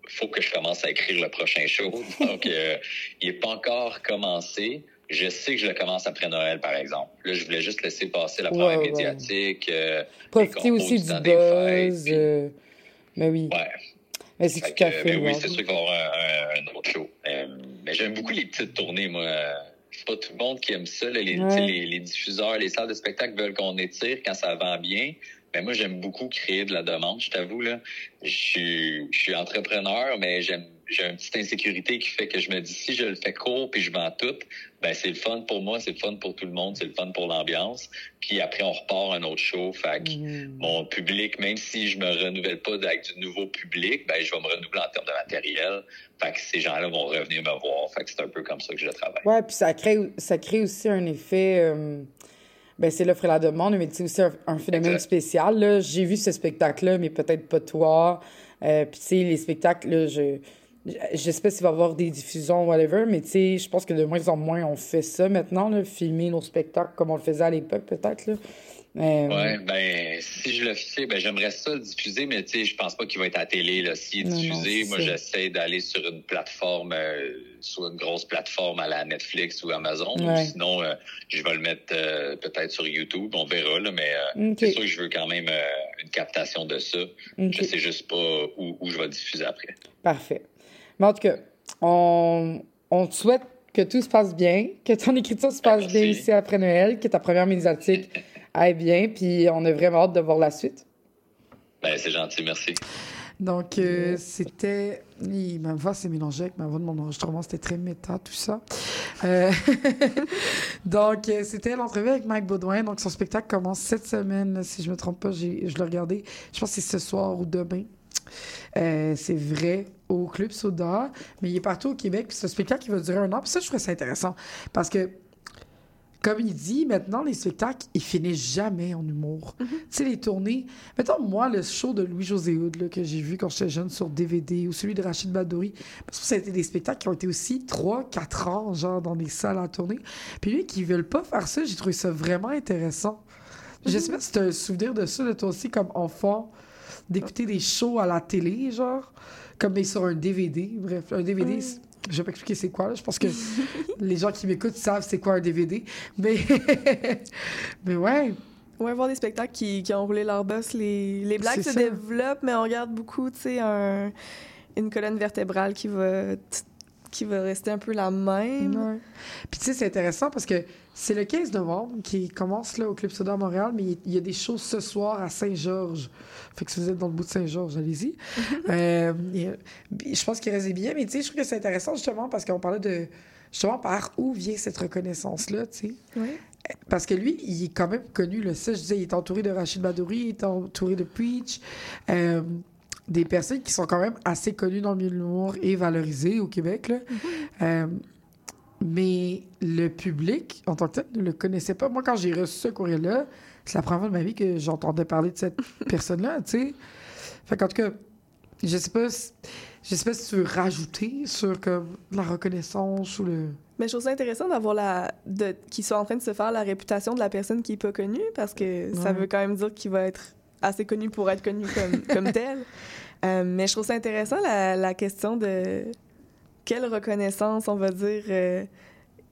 K: faut que je commence à écrire le prochain show. Donc, euh, il n'est pas encore commencé. Je sais que je le commence après Noël, par exemple. Là, je voulais juste laisser passer la première
F: ouais.
K: médiatique. euh,
F: profiter aussi du
K: fêtes,
F: buzz? euh, Mais oui.
K: Ouais.
F: Mais c'est tout à fait.
K: mais oui,
F: louable.
K: c'est sûr qu'il va y avoir un, un- un autre show. Euh, mais j'aime beaucoup les petites tournées, moi. C'est pas tout le monde qui aime ça. là. Les,
F: Ouais.
K: les, les diffuseurs, les salles de spectacle veulent qu'on étire quand ça vend bien. Mais moi, j'aime beaucoup créer de la demande, je t'avoue. là. Je suis, je suis entrepreneur, mais j'aime j'ai une petite insécurité qui fait que je me dis si je le fais court puis je vends tout, ben c'est le fun pour moi, c'est le fun pour tout le monde, c'est le fun pour l'ambiance. Puis après on repart un autre show. Fait que mon public, même si je me renouvelle pas avec du nouveau public, ben je vais me renouveler en termes de matériel. Fait que ces gens-là vont revenir me voir. Fait que c'est un peu comme ça que je travaille.
F: Ouais, puis ça crée, ça crée aussi un effet. euh, ben, c'est l'offre et la demande, mais c'est aussi un, un phénomène
K: Exact.
F: spécial. Là. J'ai vu ce spectacle-là, mais peut-être pas toi. Euh, puis, tu sais, les spectacles, là, je. J'espère qu'il va y avoir des diffusions, whatever, mais tu sais, je pense que de moins en moins on fait ça maintenant, là, filmer nos spectacles comme on le faisait à l'époque, peut-être. Euh,
K: Ouais, ben si je le fais, ben j'aimerais ça le diffuser, mais tu sais, je pense pas qu'il va être à la télé. Là. S'il est
F: Non,
K: diffusé, moi j'essaie d'aller sur une plateforme, euh, sur une grosse plateforme à la Netflix ou Amazon. Ou sinon, euh, je vais le mettre euh, peut-être sur YouTube, on verra, là, mais c'est sûr que je veux quand même une captation de ça.
F: Ok.
K: Je sais juste pas où, où je vais diffuser après.
F: Parfait. Mais en tout cas, on, on te souhaite que tout se passe bien, que ton écriture se passe bien ici après Noël, que ta première médiatique aille bien, puis on a vraiment hâte de voir la suite.
K: Ben c'est gentil, merci.
B: Donc, euh, c'était. Ma voix s'est mélangée avec ma voix de mon enregistrement. C'était très méta, tout ça. Euh, Donc, euh, c'était l'entrevue avec Mike Baudouin. Donc, son spectacle commence cette semaine, si je me trompe pas. j'ai- Je l'ai regardé. Je pense que c'est ce soir ou demain. Euh, c'est vrai, au Club Soda. Mais il est partout au Québec. Puis, un spectacle qui va durer un an. Puis, ça, je trouve ça intéressant. Parce que comme il dit, maintenant, les spectacles, ils finissent jamais en humour. Tu sais, les tournées. Mettons, moi, le show de Louis-José Hood, là, que j'ai vu quand j'étais jeune sur DVD, ou celui de Rachid Badouri, parce que ça a été des spectacles qui ont été aussi 3-4 ans, genre, dans des salles à tourner. Puis lui, qui veulent pas faire ça, j'ai trouvé ça vraiment intéressant. Je sais pas si tu as un souvenir de ça, de toi aussi, comme enfant, d'écouter des shows à la télé, genre, comme mais sur un DVD. Bref, un DVD, c'est- je vais pas expliquer c'est quoi, là. Je pense que les gens qui m'écoutent savent c'est quoi un DVD. Mais, mais ouais.
C: Ouais, voir des spectacles qui, qui ont roulé leur boss. Les, les blagues se
B: ça.
C: développent, mais on regarde beaucoup, tu sais, un- une colonne vertébrale qui va, qui va rester un peu la même.
B: Ouais. Puis tu sais, c'est intéressant parce que c'est le 15 novembre qui commence là, au Club Soda à Montréal, mais il y a des shows ce soir à Saint-Georges. Fait que si vous êtes dans le bout de Saint-Georges, allez-y. Euh, je pense qu'il reste des billets, mais tu sais, je trouve que c'est intéressant justement parce qu'on parlait de justement par où vient cette reconnaissance-là, tu sais.
C: Ouais.
B: Parce que lui, il est quand même connu, là. Ça, je disais, il est entouré de Rachid Badouri, il est entouré de Preach. euh, des personnes qui sont quand même assez connues dans le milieu de l'humour et valorisées au Québec, là. Euh, mais le public, en tant que tel, ne le connaissait pas. Moi, quand j'ai reçu ce courrier-là, c'est la première fois de ma vie que j'entendais parler de cette personne-là, tu sais. Fait qu'en tout cas, je sais pas si, je sais pas si tu veux rajouter sur comme la reconnaissance ou le...
C: Mais je trouve ça intéressant d'avoir la. de qu'il soit en train de se faire la réputation de la personne qui est pas connue, parce que ça veut quand même dire qu'il va être assez connu pour être connu comme, comme tel. Euh, mais je trouve ça intéressant la, la question de quelle reconnaissance, on va dire, euh,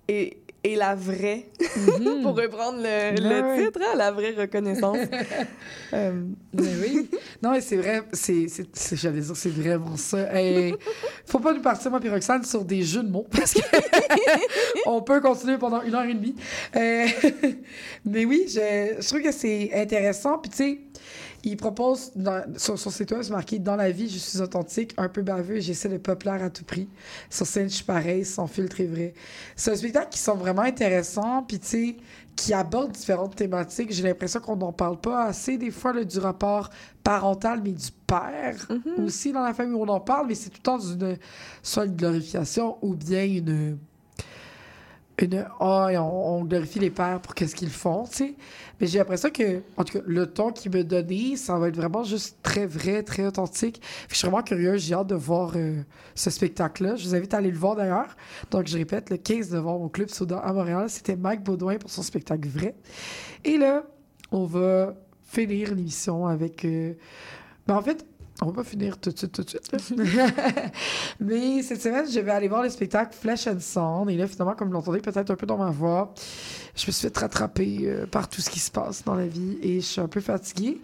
C: est, est la vraie, pour reprendre le, le
B: Ouais.
C: titre, hein, la vraie reconnaissance. Euh,
B: Mais oui. Non, mais c'est vrai, c'est, j'allais dire, c'est vraiment ça. Hey, faut pas nous partir, moi, puis Roxane, sur des jeux de mots, parce que on peut continuer pendant une heure et demie. Euh, mais oui, je, je trouve que c'est intéressant. Puis, tu sais, il propose dans- sur son site web, c'est marqué Dans la vie, je suis authentique, un peu baveux, j'essaie de pas plaire à tout prix. Sur scène, je suis pareil, sans filtre et vrai. C'est un spectacle qui sont vraiment intéressants, puis tu sais, qui aborde différentes thématiques. J'ai l'impression qu'on n'en parle pas assez, des fois, là, du rapport parental, mais du père aussi dans la famille. On en parle, mais c'est tout le temps d'une, soit une glorification ou bien une une et on, on glorifie les pères pour qu'est-ce qu'ils font, tu sais. Mais j'ai l'impression que, en tout cas, le ton qu'il me donné, ça va être vraiment juste très vrai, très authentique. Je suis vraiment curieuse, j'ai hâte de voir euh, ce spectacle-là. Je vous invite à aller le voir d'ailleurs. Donc, je répète, le 15 novembre au Club Soda à Montréal, c'était Mike Baudouin pour son spectacle vrai. Et là, on va finir l'émission avec. euh, ben, en fait, on va pas finir tout de suite, tout de suite. Mais cette semaine, je vais aller voir le spectacle Flesh and Sound. Et là, finalement, comme vous l'entendez peut-être un peu dans ma voix, je me suis fait rattraper euh, par tout ce qui se passe dans la vie et je suis un peu fatiguée.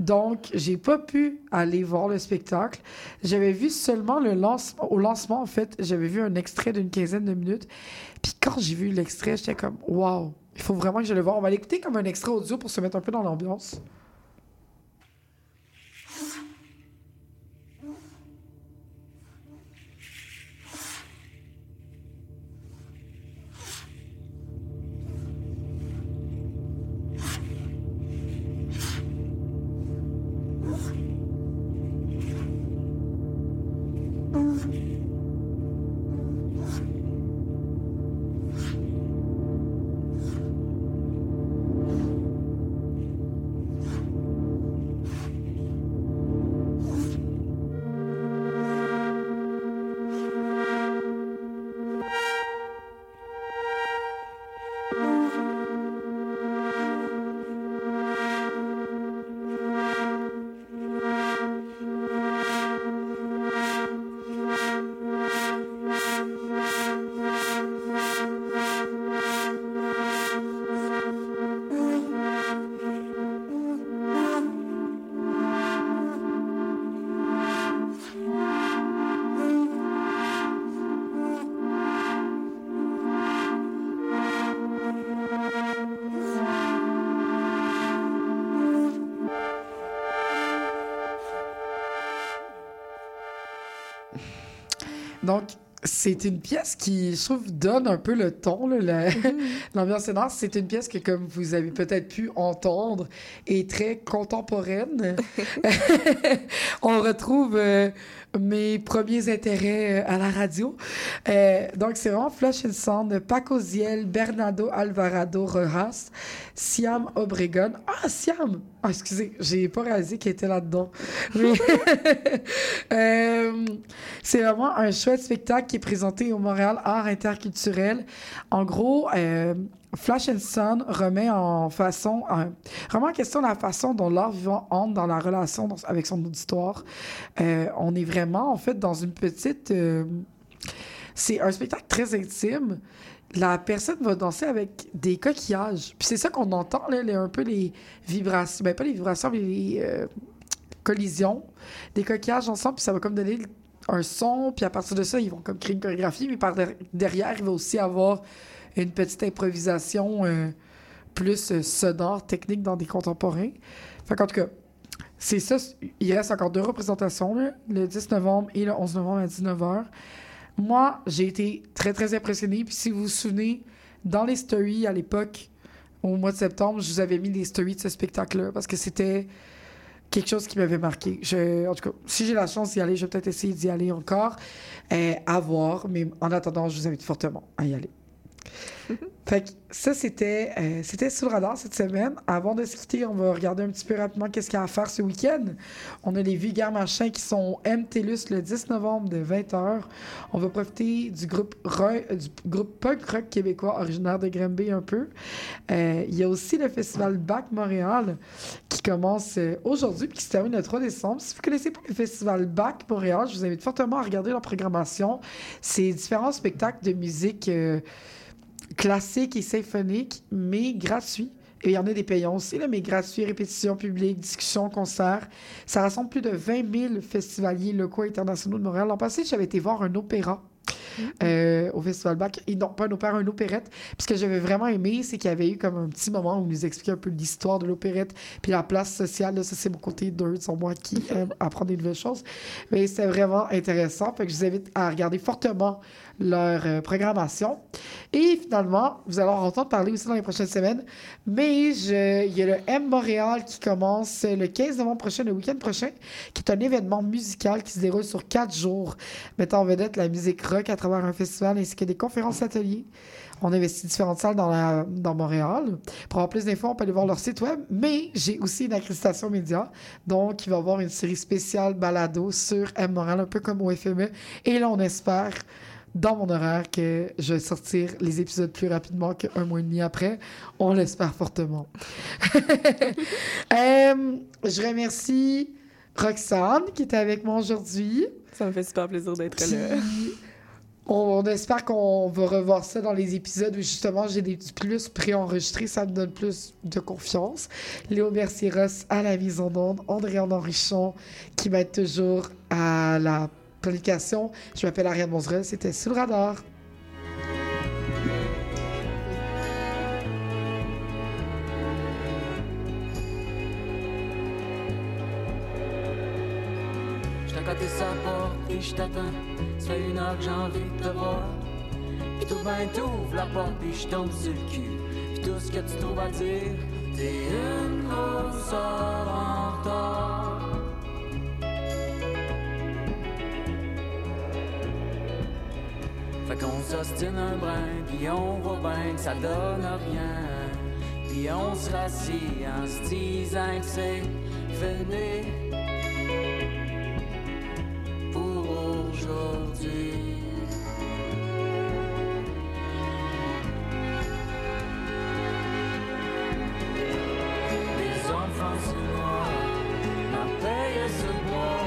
B: Donc, j'ai pas pu aller voir le spectacle. J'avais vu seulement le lancement. Au lancement, en fait, j'avais vu un extrait d'une quinzaine de minutes. Puis quand j'ai vu l'extrait, j'étais comme, waouh, il faut vraiment que je le voir. On va l'écouter comme un extrait audio pour se mettre un peu dans l'ambiance. Donc, c'est une pièce qui, je trouve, donne un peu le ton, la- l'ambiance sonore. C'est une pièce que, comme vous avez peut-être pu entendre, est très contemporaine. On retrouve euh, mes premiers intérêts euh, à la radio. Euh, donc, c'est vraiment Flush and Sound, Paco Ziel, Bernardo Alvarado Rojas, Siam Obregon. Ah, Siam! Ah, excusez, j'ai pas réalisé qu'il était là-dedans. Mais- Euh, c'est vraiment un chouette spectacle qui est présenté au Montréal Art Interculturel. En gros, euh, Flash and Sun remet en façon, remet en question la façon dont l'art vivant entre dans la relation avec son auditoire. Euh, on est vraiment, en fait, dans une petite... euh, c'est un spectacle très intime. La personne va danser avec des coquillages. Puis c'est ça qu'on entend, là, les- un peu les vibrations. Ben, pas les vibrations, mais les euh, collisions. Des coquillages ensemble, puis ça va comme donner un son. Puis à partir de ça, ils vont comme créer une chorégraphie. Mais par der- derrière, il va aussi avoir une petite improvisation euh, plus euh, sonore, technique dans des contemporains. Fait qu'en tout cas, c'est ça. Il reste encore deux représentations, le 10 novembre et le 11 novembre à 19h. Moi, j'ai été très, très impressionnée. Puis si vous vous souvenez, dans les stories à l'époque, au mois de septembre, je vous avais mis des stories de ce spectacle-là parce que c'était quelque chose qui m'avait marqué. En tout cas, si j'ai la chance d'y aller, je vais peut-être essayer d'y aller encore, euh, à voir. Mais en attendant, je vous invite fortement à y aller. Fait que ça, c'était euh, c'était le radar cette semaine. Avant de se quitter, on va regarder un petit peu rapidement qu'est-ce qu'il y a à faire ce week-end. On a les Vulgaires Machins qui sont MTLUS le 10 novembre de 20h. On va profiter du groupe, du groupe punk rock québécois originaire de Granby un peu. Euh, il y a aussi le festival Bac Montréal qui commence euh, aujourd'hui puis qui se termine le 3 décembre. Si vous connaissez pas le festival Bac Montréal, je vous invite fortement à regarder leur programmation. C'est différents spectacles de musique euh, classique et symphonique, mais gratuits. Et il y en a des payants aussi, là, mais gratuits, répétitions publiques, discussions, concerts. Ça rassemble plus de 20 000 festivaliers locaux internationaux de Montréal. L'an passé, j'avais été voir un opéra. Euh, au Festival Bac. Et non, pas un opéra, un opérette. Puis ce que j'avais vraiment aimé, c'est qu'il y avait eu comme un petit moment où on nous expliquait un peu l'histoire de l'opérette, puis la place sociale. Là, ça, c'est mon côté nerd, sur moi qui aime apprendre des nouvelles choses. Mais c'était vraiment intéressant. Fait que je vous invite à regarder fortement leur euh, programmation. Et finalement, vous allez en entendre parler aussi dans les prochaines semaines. Mais je- il y a le M Montréal qui commence le 15 novembre prochain, le week-end prochain, qui est un événement musical qui se déroule sur quatre jours, mettant en vedette la musique rock à travers un festival ainsi que des conférences ateliers. On investit différentes salles dans, la, dans Montréal. Pour avoir plus d'infos, on peut aller voir leur site web. Mais j'ai aussi une accréditation média. Donc, il va y avoir une série spéciale balado sur M Montréal, un peu comme au FME. Et là, on espère dans mon horaire que je vais sortir les épisodes plus rapidement qu'un mois et demi après. On l'espère fortement. Euh, je remercie Roxane qui était avec moi aujourd'hui.
C: Ça me fait super plaisir d'être là.
B: On, espère qu'on va revoir ça dans les épisodes où justement j'ai des plus préenregistrés, ça me donne plus de confiance. Léo Mercieros à la mise en onde, Andréane Henrichon qui être toujours à la publication. Je m'appelle Ariane Monzerel, c'était Sous le radar.
D: Ça fait une heure que j'ai envie de te voir. Pis tout ben t'ouvres la porte puis je tombe sur le cul. Pis tout ce que tu trouves à dire, t'es une grosse en retard. Fait qu'on s'ostine un brin, puis on voit bien que ça donne rien. Puis on se rassit en se disant que c'est fini aujourd'hui. Les enfants se noient, ma paye se boit,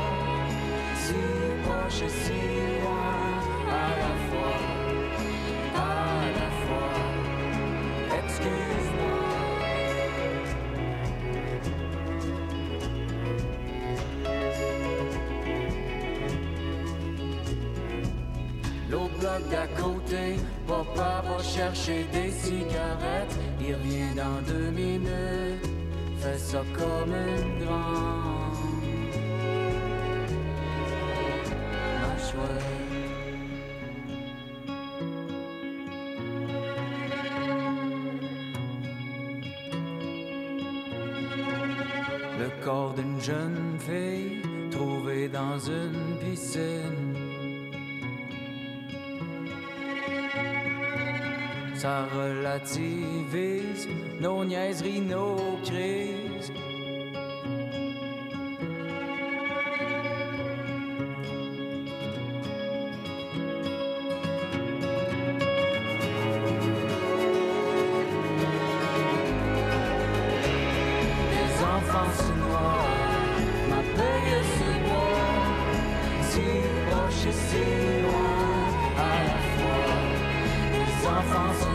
D: si proche et si loin, à la fois, à la fois. Excuse-moi. D'à côté, papa va chercher des cigarettes. Il revient dans deux minutes, fait ça comme une grande. Relativise nos niaiseries, nos crises. Les enfants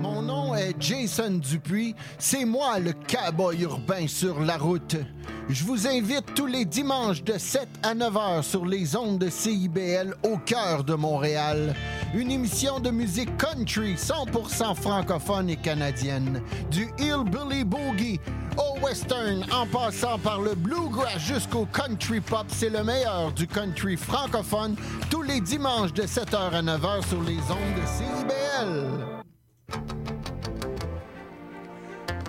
M: Mon nom est Jason Dupuis. C'est moi le cowboy urbain sur la route. Je vous invite tous les dimanches de 7 à 9 heures sur les ondes de CIBL au cœur de Montréal. Une émission de musique country 100% francophone et canadienne. Du hillbilly boogie au western en passant par le bluegrass jusqu'au country pop. C'est le meilleur du country francophone tous les dimanches de 7h à 9h sur les ondes de CIBL.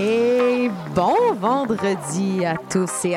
N: Et bon vendredi à tous et à